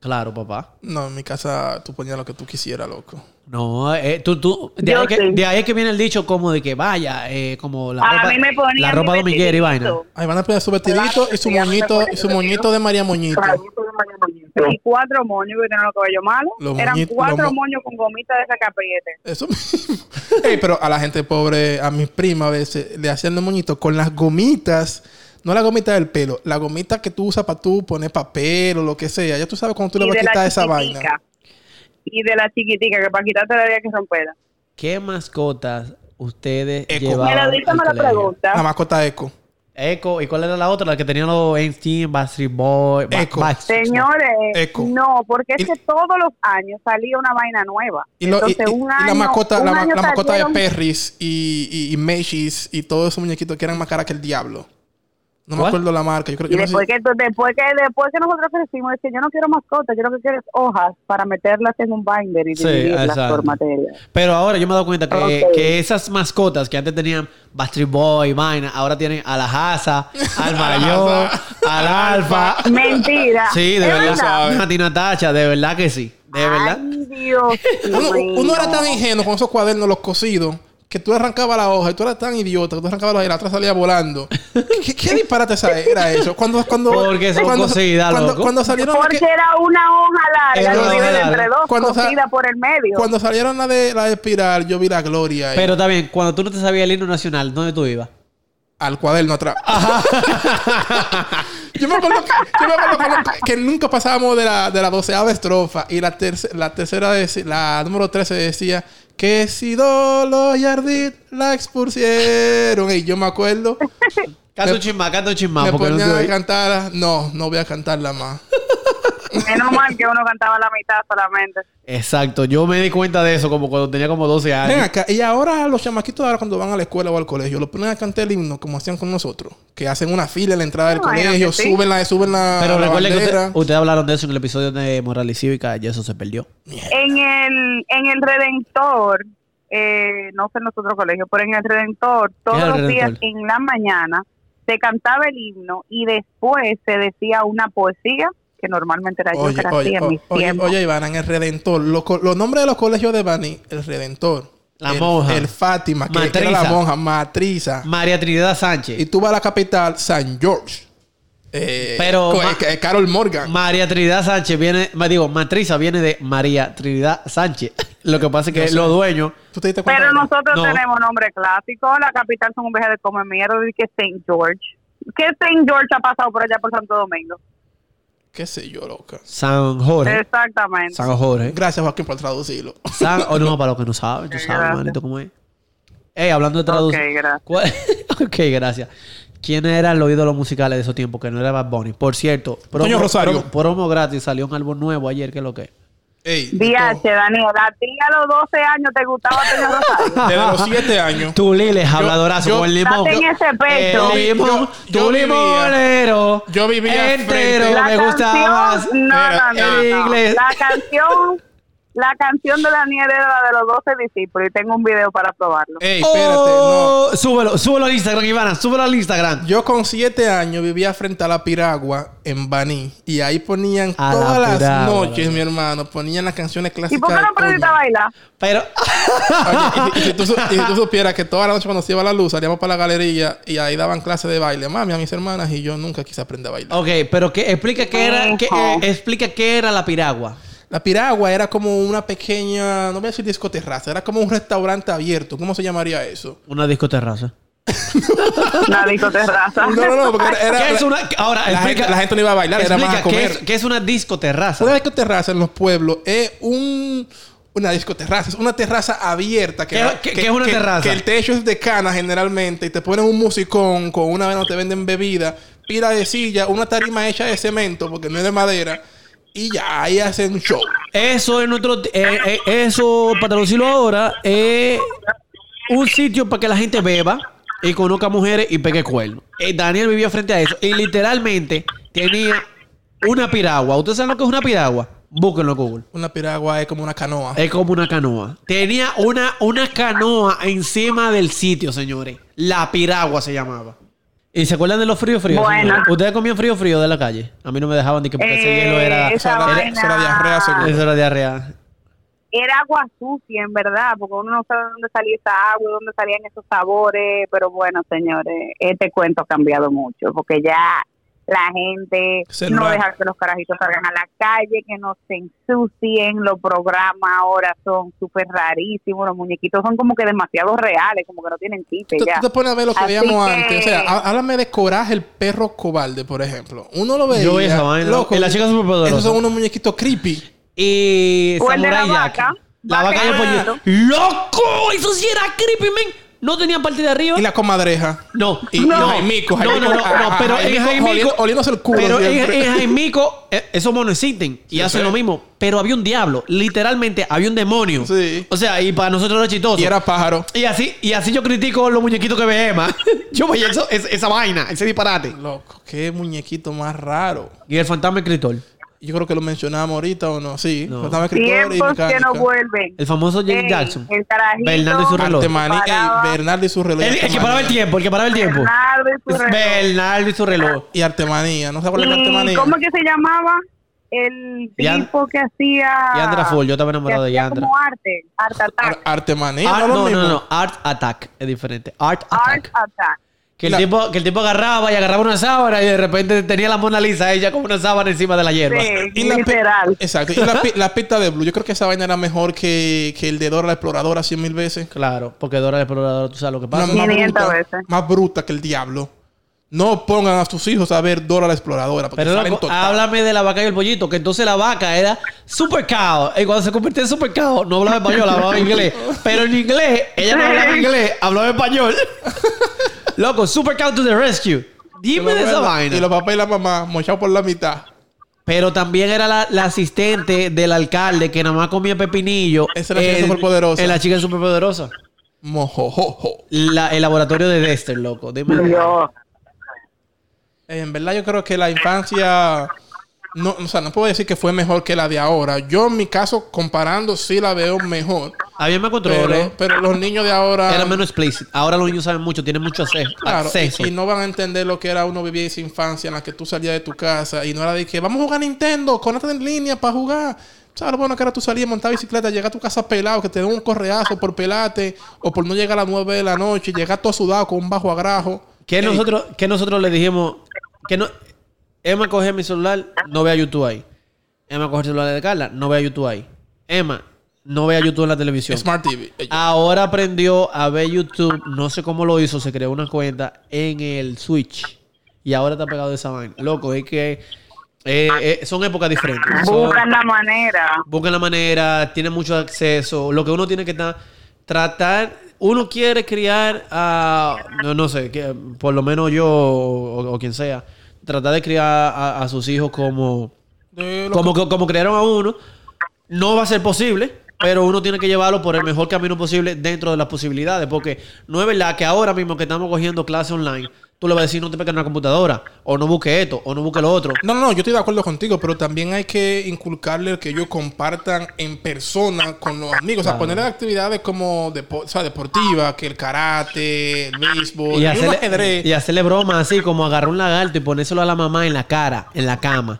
Speaker 1: Claro, papá.
Speaker 3: No, en mi casa tú ponías lo que tú quisieras, loco.
Speaker 1: No, eh, tú, tú, de, ahí que, de ahí es que viene el dicho como de que vaya, eh, como la
Speaker 2: A
Speaker 1: ropa,
Speaker 2: mí me ponían
Speaker 1: la ropa
Speaker 2: mi
Speaker 1: dominguera y vaina.
Speaker 3: Ahí van a poner su vestidito
Speaker 2: Claro,
Speaker 3: y su moñito, y su moñito de María Moñito.
Speaker 2: Y cuatro moños que tienen los cabellos malos.
Speaker 3: Los
Speaker 2: Eran cuatro
Speaker 3: mo-
Speaker 2: moños con gomita de esa capriete.
Speaker 3: Eso mismo. [LAUGHS] Ey, pero a la gente pobre, a mis primas a veces, le hacían los moñitos con las gomitas. No la gomita del pelo, la gomita que tú usas para tú poner papel o lo que sea. Ya tú sabes cuando tú le
Speaker 2: Y
Speaker 3: vas a
Speaker 2: la
Speaker 3: quitar esa vaina.
Speaker 2: Y de la chiquitica, que para quitarte la había que romperla.
Speaker 1: ¿Qué mascotas ustedes
Speaker 3: Eco.
Speaker 1: llevaban
Speaker 2: Me la
Speaker 1: colegio?
Speaker 2: pregunta.
Speaker 3: La mascota eco.
Speaker 1: Eco, ¿y cuál era la otra? La que tenían los Einstein, Backstreet Boy,
Speaker 3: Eco.
Speaker 2: Señores,
Speaker 3: Eco.
Speaker 2: no, porque es
Speaker 3: Y-
Speaker 2: que todos los años salía una vaina nueva.
Speaker 3: Y, lo- y-
Speaker 2: Entonces,
Speaker 3: y-
Speaker 2: un
Speaker 3: y
Speaker 2: año,
Speaker 3: la mascota,
Speaker 2: un
Speaker 3: la, la mascota de Perris y, y, y Macy's y todos esos muñequitos que eran más caras que el diablo. No me acuerdo la marca. Yo creo
Speaker 2: Y
Speaker 3: yo no sé-
Speaker 2: después que, después que después que nosotros crecimos, decía, yo no quiero mascotas, yo lo que quiero es hojas para meterlas en un binder y
Speaker 1: Sí,
Speaker 2: dividirlas
Speaker 1: exacto.
Speaker 2: por materia.
Speaker 1: Pero ahora yo me he dado cuenta que, que esas mascotas que antes tenían Backstreet Boy, vaina, ahora tienen a la Haza, al [LAUGHS] mayor, al alfa.
Speaker 2: Mentira.
Speaker 1: Sí, de
Speaker 2: ¿Es
Speaker 1: verdad. Nati Natacha, de verdad que sí. De verdad.
Speaker 2: Ay, Dios
Speaker 3: Uno, uno era tan ingenuo con esos cuadernos, los cosidos, que tú arrancabas la hoja y tú eras tan idiota que tú arrancabas la hoja y la otra salía volando. [LAUGHS] ¿Qué, qué disparate esa- era eso? Cuando, cuando,
Speaker 1: Porque son
Speaker 3: cuando,
Speaker 1: cosidas,
Speaker 3: cuando,
Speaker 1: loco.
Speaker 3: cuando salieron la
Speaker 2: Porque
Speaker 3: que-
Speaker 2: era una hoja larga
Speaker 1: Era una
Speaker 2: entre dos,
Speaker 3: Cuando
Speaker 2: cosida por el medio.
Speaker 3: cuando salieron la de la de espiral, yo vi la gloria ahí,
Speaker 1: Pero también, cuando tú no te sabías el himno nacional, ¿dónde tú ibas?
Speaker 3: al cuaderno atrás. [LAUGHS] yo me acuerdo, que, yo me acuerdo que, que nunca pasábamos de la, de la doceava estrofa y la, terce- la tercera, deci- la número 13 decía que si Dolo y Ardit la expusieron. Y yo me acuerdo, [LAUGHS]
Speaker 1: Canta un chismá, canta un chismá,
Speaker 3: me
Speaker 1: porque no
Speaker 3: a cantar. No, no voy a cantarla más.
Speaker 2: Menos mal que uno cantaba la mitad solamente.
Speaker 1: Exacto, yo me di cuenta de eso como cuando tenía como 12
Speaker 3: Ven
Speaker 1: años.
Speaker 3: acá, y ahora los chamaquitos ahora cuando van a la escuela o al colegio, lo ponen a cantar el himno como hacían con nosotros. Que hacen una fila en la entrada del
Speaker 2: No,
Speaker 3: colegio,
Speaker 2: sí.
Speaker 3: suben la, suben la,
Speaker 1: Pero
Speaker 3: la
Speaker 1: recuerden que usted- ustedes hablaron de eso en el episodio de Moral y Cívica y eso se perdió.
Speaker 2: En el, en el Redentor, eh, no sé en los otros colegios, pero en el Redentor, todos
Speaker 1: el
Speaker 2: los días en la mañana se cantaba el himno y después se decía una poesía, que normalmente era yo
Speaker 3: Oye,
Speaker 2: que la
Speaker 3: oye,
Speaker 2: en mis
Speaker 3: oye,
Speaker 2: tiempos.
Speaker 3: oye, Ivana, en el Redentor, los, nombres de los colegios de Bani, el Redentor,
Speaker 1: La
Speaker 3: el,
Speaker 1: monja.
Speaker 3: El Fátima, que, era
Speaker 1: Matriza.
Speaker 3: la monja, matriza.
Speaker 1: María Trinidad Sánchez.
Speaker 3: Y tú vas a la capital, San George. Eh,
Speaker 1: Pero
Speaker 3: eh, Carol Morgan.
Speaker 1: María Trinidad Sánchez viene, digo, Matriza viene de María Trinidad Sánchez. [LAUGHS] Lo que pasa es que
Speaker 3: No sé.
Speaker 1: los dueños.
Speaker 3: ¿Tú te diste cuenta?
Speaker 2: Pero nosotros
Speaker 1: No.
Speaker 2: tenemos nombre clásico. La capital son un viaje de come mierda y que St. George. ¿Qué St. George ha pasado por allá por Santo Domingo?
Speaker 3: ¿Qué sé yo, loca?
Speaker 1: San Jorge.
Speaker 2: Exactamente.
Speaker 1: San Jorge.
Speaker 3: Gracias, Joaquín, por traducirlo.
Speaker 1: San, [LAUGHS] o no, para los que no saben, tú
Speaker 2: Ok,
Speaker 1: sabes, manito, cómo es. Ey, hablando de
Speaker 2: Ok,
Speaker 1: traducción.
Speaker 2: gracias.
Speaker 1: ¿Cuál- [LAUGHS] ok, gracias. ¿Quién eran los ídolos musicales de esos tiempos que no era Bad Bunny? Por cierto,
Speaker 3: Toño Rosario.
Speaker 1: promo- promo gratis, salió un álbum nuevo ayer, ¿qué es lo que es?
Speaker 3: Ey,
Speaker 2: DH, Daniel, a ti a los 12 años te gustaba Toño Rosario. [LAUGHS]
Speaker 3: desde los siete años.
Speaker 1: Tú, Lile, habladorazo,
Speaker 3: yo-
Speaker 1: con el limón.
Speaker 2: Date en ese pecho.
Speaker 1: El limón,
Speaker 3: Yo- yo
Speaker 1: tu
Speaker 3: vivía-
Speaker 1: limonero.
Speaker 3: yo vivía
Speaker 1: entero,
Speaker 3: frente-
Speaker 1: me
Speaker 2: La
Speaker 1: gustaba.
Speaker 2: canción, no,
Speaker 3: Espera,
Speaker 2: no, no, no.
Speaker 1: inglés.
Speaker 2: La canción, la canción de Daniel era la de los 12 discípulos y tengo un video para probarlo.
Speaker 3: Ey, espérate, no.
Speaker 1: Oh, Súbelo, súbelo al Instagram, Ivana, súbelo al Instagram.
Speaker 3: Yo con siete años vivía frente a la Piragua en Baní. Y ahí ponían
Speaker 1: A la
Speaker 3: todas las noches,
Speaker 1: la-
Speaker 3: mi hermano, ponían las canciones clásicas.
Speaker 2: ¿Y por qué no aprendiste a bailar?
Speaker 1: Pero,
Speaker 3: Oye, y, y si tú, su- y si tú [LAUGHS] supieras que toda la noche cuando se iba la luz salíamos para la galería y ahí daban clases de baile. Mami, a mis hermanas y yo nunca quise aprender a bailar.
Speaker 1: ok, pero que, explica qué era, eh, explica qué era la piragua.
Speaker 3: La Piragua era como una pequeña, no voy a decir discoterraza, era como un restaurante abierto. ¿Cómo se llamaría eso?
Speaker 1: Una discoterraza. [LAUGHS]
Speaker 2: La discoterraza.
Speaker 3: No, no, no, porque era... era-
Speaker 1: ¿Qué es una, ahora,
Speaker 3: la,
Speaker 1: explica,
Speaker 3: gente, la gente no iba a bailar, era más a
Speaker 1: explica, ¿qué
Speaker 3: comer.
Speaker 1: es, qué es una discoterraza?
Speaker 3: Una discoterraza en los pueblos es un una discoterraza, es una terraza abierta. Que,
Speaker 1: ¿Qué- qué es una terraza?
Speaker 3: Que el techo es de cana generalmente y te ponen un musicón con una vez no te venden bebida, pila de silla, una tarima hecha de cemento porque no es de madera y ya ahí hacen un show.
Speaker 1: Eso es nuestro. eh, eh, eso, para traducirlo ahora, es un sitio para que la gente beba y conozca mujeres y pegue cuernos. Eh, Daniel vivía frente a eso y literalmente tenía una piragua. ¿Ustedes saben lo que es una piragua? Búsquenlo en Google.
Speaker 3: Una piragua es como una canoa.
Speaker 1: Es como una canoa. Tenía una, una canoa encima del sitio, señores. La piragua se llamaba. ¿Y se acuerdan de los fríos fríos?
Speaker 2: Bueno.
Speaker 1: ¿Ustedes comían frío frío de la calle? A mí no me dejaban ni que porque ese
Speaker 2: Eh,
Speaker 1: hielo era...
Speaker 2: esa
Speaker 3: era-
Speaker 2: vaina
Speaker 3: eso era diarrea seguro.
Speaker 1: Eso era diarrea.
Speaker 2: era agua sucia, en verdad, porque uno no sabe dónde salía esa agua, dónde salían esos sabores, pero bueno, señores, este cuento ha cambiado mucho, porque ya la gente no
Speaker 3: ra-
Speaker 2: deja que los carajitos salgan a la calle, que no se ensucien, los programas ahora son súper rarísimos, los muñequitos son como que demasiado reales, como que no tienen chiste
Speaker 3: Tú,
Speaker 2: ya.
Speaker 3: tú te pones a ver lo que
Speaker 2: Así
Speaker 3: veíamos
Speaker 2: que-
Speaker 3: antes. O sea, há- háblame de Coraje, el perro cobarde, por ejemplo. Uno lo veía.
Speaker 1: Yo esa vaina. Y la chica superpoderosa.
Speaker 3: Esos son unos muñequitos creepy.
Speaker 1: Y
Speaker 2: O el de la vaca.
Speaker 1: La vaca y el pollito. ¡Loco! Eso sí era creepy, man. No tenían parte de arriba.
Speaker 3: Y la comadreja.
Speaker 1: No.
Speaker 3: Y,
Speaker 1: no. No, no, no, no,
Speaker 3: a- a-
Speaker 1: pero en
Speaker 3: Jaimico Oliéndose el culo.
Speaker 1: Pero en, en Jaimico, [LAUGHS] eh, esos monos existen y
Speaker 3: Sí,
Speaker 1: hacen
Speaker 3: sí.
Speaker 1: lo mismo. Pero había un diablo. Literalmente había un demonio.
Speaker 3: Sí.
Speaker 1: O sea, y para nosotros era chistoso.
Speaker 3: Y era pájaro.
Speaker 1: Y así, y así yo critico los muñequitos que ve Emma. [LAUGHS] yo veía eso, es- esa vaina, ese disparate.
Speaker 3: Loco, qué muñequito más raro.
Speaker 1: Y el fantasma escritor.
Speaker 3: Yo creo que lo mencionamos ahorita o no. Sí,
Speaker 1: No.
Speaker 3: escritor y
Speaker 2: Tiempos que no vuelven.
Speaker 1: El famoso James
Speaker 2: Ey,
Speaker 1: Jackson.
Speaker 2: El carajito.
Speaker 1: Bernardo y su reloj.
Speaker 3: Artemani, ey. Bernardo y su reloj.
Speaker 1: El, el que paraba el tiempo, el que paraba el tiempo.
Speaker 2: Bernardo y su reloj.
Speaker 1: Bernardo y su reloj.
Speaker 3: Y Artemanía. ¿No se acuerdan de
Speaker 2: ¿Y
Speaker 3: Artemanía?
Speaker 2: cómo es que se llamaba? El tipo que hacía...
Speaker 1: Yandra Full, yo estaba enamorado de Yandra.
Speaker 2: como arte. Art
Speaker 3: Ar-
Speaker 2: Attack.
Speaker 3: Artemanía.
Speaker 1: Art-
Speaker 3: no, es
Speaker 1: no, no, Art Attack es diferente. Art
Speaker 2: Art
Speaker 1: Attack. Que el,
Speaker 3: La-
Speaker 1: tipo, que el tipo agarraba y agarraba una sábana y de repente tenía la Mona Lisa ella con una sábana encima de la hierba.
Speaker 2: Sí,
Speaker 3: Y la pi-
Speaker 2: literal.
Speaker 3: Exacto. Y la, pi- la pista de Blue. Yo creo que esa vaina era mejor que, que el de Dora la Exploradora cien mil veces.
Speaker 1: Claro, porque Dora el explorador, tú sabes lo que pasa.
Speaker 3: más
Speaker 2: 500
Speaker 3: bruta,
Speaker 2: veces.
Speaker 3: más bruta que el diablo. No pongan a sus hijos a ver Dora la Exploradora. Porque
Speaker 1: Pero
Speaker 3: salen
Speaker 1: loco, háblame de la vaca y el pollito, que entonces la vaca era super cow. Y cuando se convirtió en super cow, no hablaba español, hablaba inglés. Pero en inglés, ella no hablaba [LAUGHS] inglés, hablaba español. [LAUGHS] loco, super cow to the rescue. Dime de esa vaina.
Speaker 3: Y los papás y la mamá mochados por la mitad.
Speaker 1: Pero también era la, la asistente del alcalde que nada más comía pepinillo.
Speaker 3: Esa era la chica
Speaker 1: en-
Speaker 3: superpoderosa.
Speaker 1: En la chica superpoderosa.
Speaker 3: Mojojojo.
Speaker 1: La- el laboratorio de Dexter, loco. Dime.
Speaker 3: Eh, En verdad yo creo que la infancia... No, o sea, no puedo decir que fue mejor que la de ahora. Yo en mi caso, comparando, sí la veo mejor.
Speaker 1: Había más controles.
Speaker 3: Pero, pero los niños de ahora...
Speaker 1: Era menos explicit. Ahora los niños saben mucho, tienen mucho acceso.
Speaker 3: Claro,
Speaker 1: acceso.
Speaker 3: y, y no van a entender lo que era uno vivir esa infancia en la que tú salías de tu casa y no era de que vamos a jugar Nintendo, conéctate en línea para jugar. ¿Sabes lo bueno que era tú salías, montar bicicleta, llegar a tu casa pelado, que te den un correazo por pelate o por no llegar a las 9 de la noche, llegar todo sudado con un bajo agrajo?
Speaker 1: ¿Qué
Speaker 3: Ey,
Speaker 1: nosotros, que nosotros le dijimos? Que no, Emma coge mi celular, no vea YouTube ahí. Emma coge el celular de Carla, no vea YouTube ahí. Emma, no vea YouTube en la televisión.
Speaker 3: Smart TV. Ey,
Speaker 1: Ahora aprendió a ver YouTube, no sé cómo lo hizo, se creó una cuenta en el Switch. Y ahora está pegado de esa vaina. Loco, es que eh, eh, son épocas diferentes.
Speaker 2: Buscan la manera.
Speaker 1: buscan la manera, tienen mucho acceso. Lo que uno tiene que ta- tratar, uno quiere criar a, no, no sé, que, por lo menos yo o, o quien sea, tratar de criar a, a sus hijos como,
Speaker 3: lo
Speaker 1: como, como criaron a uno. No va a ser posible, pero uno tiene que llevarlo por el mejor camino posible dentro de las posibilidades. Porque no es verdad que ahora mismo que estamos cogiendo clases online, tú le vas a decir no te pegues en una computadora, o no busque esto, o no busque lo otro.
Speaker 3: No, no, no, yo estoy de acuerdo contigo, pero también hay que inculcarle el que ellos compartan en persona con los amigos. O sea, ponerle actividades como depo- o sea, deportivas, que el karate, el béisbol,
Speaker 1: Y hacerle,
Speaker 3: ajedrez.
Speaker 1: y hacerle bromas así como agarrar un lagarto y ponérselo a la mamá en la cara, en la cama.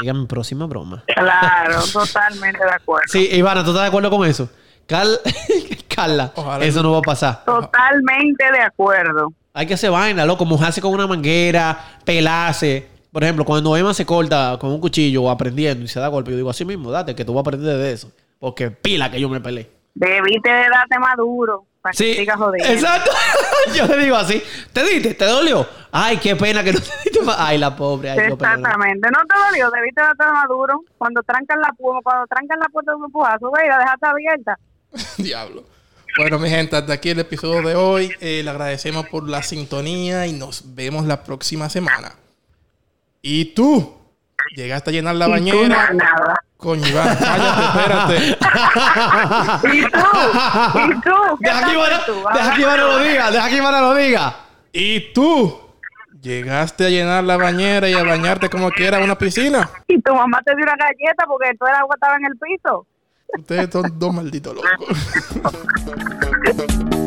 Speaker 1: Siga mi próxima broma.
Speaker 2: Claro, totalmente de acuerdo.
Speaker 1: Sí, Ivana, ¿tú estás de acuerdo con eso? Carl- [LAUGHS] Carla,
Speaker 3: Ojalá.
Speaker 1: eso no va a pasar.
Speaker 2: Totalmente de acuerdo.
Speaker 1: Hay que hacer vaina, loco, mojarse con una manguera, pelarse. Por ejemplo, cuando Emma se corta con un cuchillo o aprendiendo y se da golpe, yo digo así mismo, date, que tú vas a aprender de eso. Porque pila que yo me peleé.
Speaker 2: Debiste de darte maduro para que
Speaker 1: Sí,
Speaker 2: sigas jodiendo.
Speaker 1: exacto. [LAUGHS] yo le digo así, ¿te diste? ¿Te dolió? Ay, qué pena que no te diste más. Ay, la pobre. Ay.
Speaker 2: Exactamente. No te dolió, debiste de darte maduro. Cuando trancan la cuando trancan la puerta de un empujazo, ve, y la dejaste abierta. [LAUGHS]
Speaker 3: Diablo. Bueno, mi gente, hasta aquí el episodio de hoy. Eh, le agradecemos por la sintonía y nos vemos la próxima semana. Y tú, llegaste a llenar la bañera. Coño, Iván, cállate, espérate. [LAUGHS]
Speaker 2: ¿Y tú? ¿Y tú? ¿Qué
Speaker 1: Deja que
Speaker 2: tal
Speaker 1: Ivana,
Speaker 2: tú?
Speaker 1: deja que Ivana lo diga, deja que Ivana lo diga.
Speaker 3: Y tú, llegaste a llenar la bañera y a bañarte como que era una piscina.
Speaker 2: Y tu mamá te dio una galleta porque todo el agua estaba en el piso.
Speaker 3: Ustedes son dos malditos locos. [LAUGHS]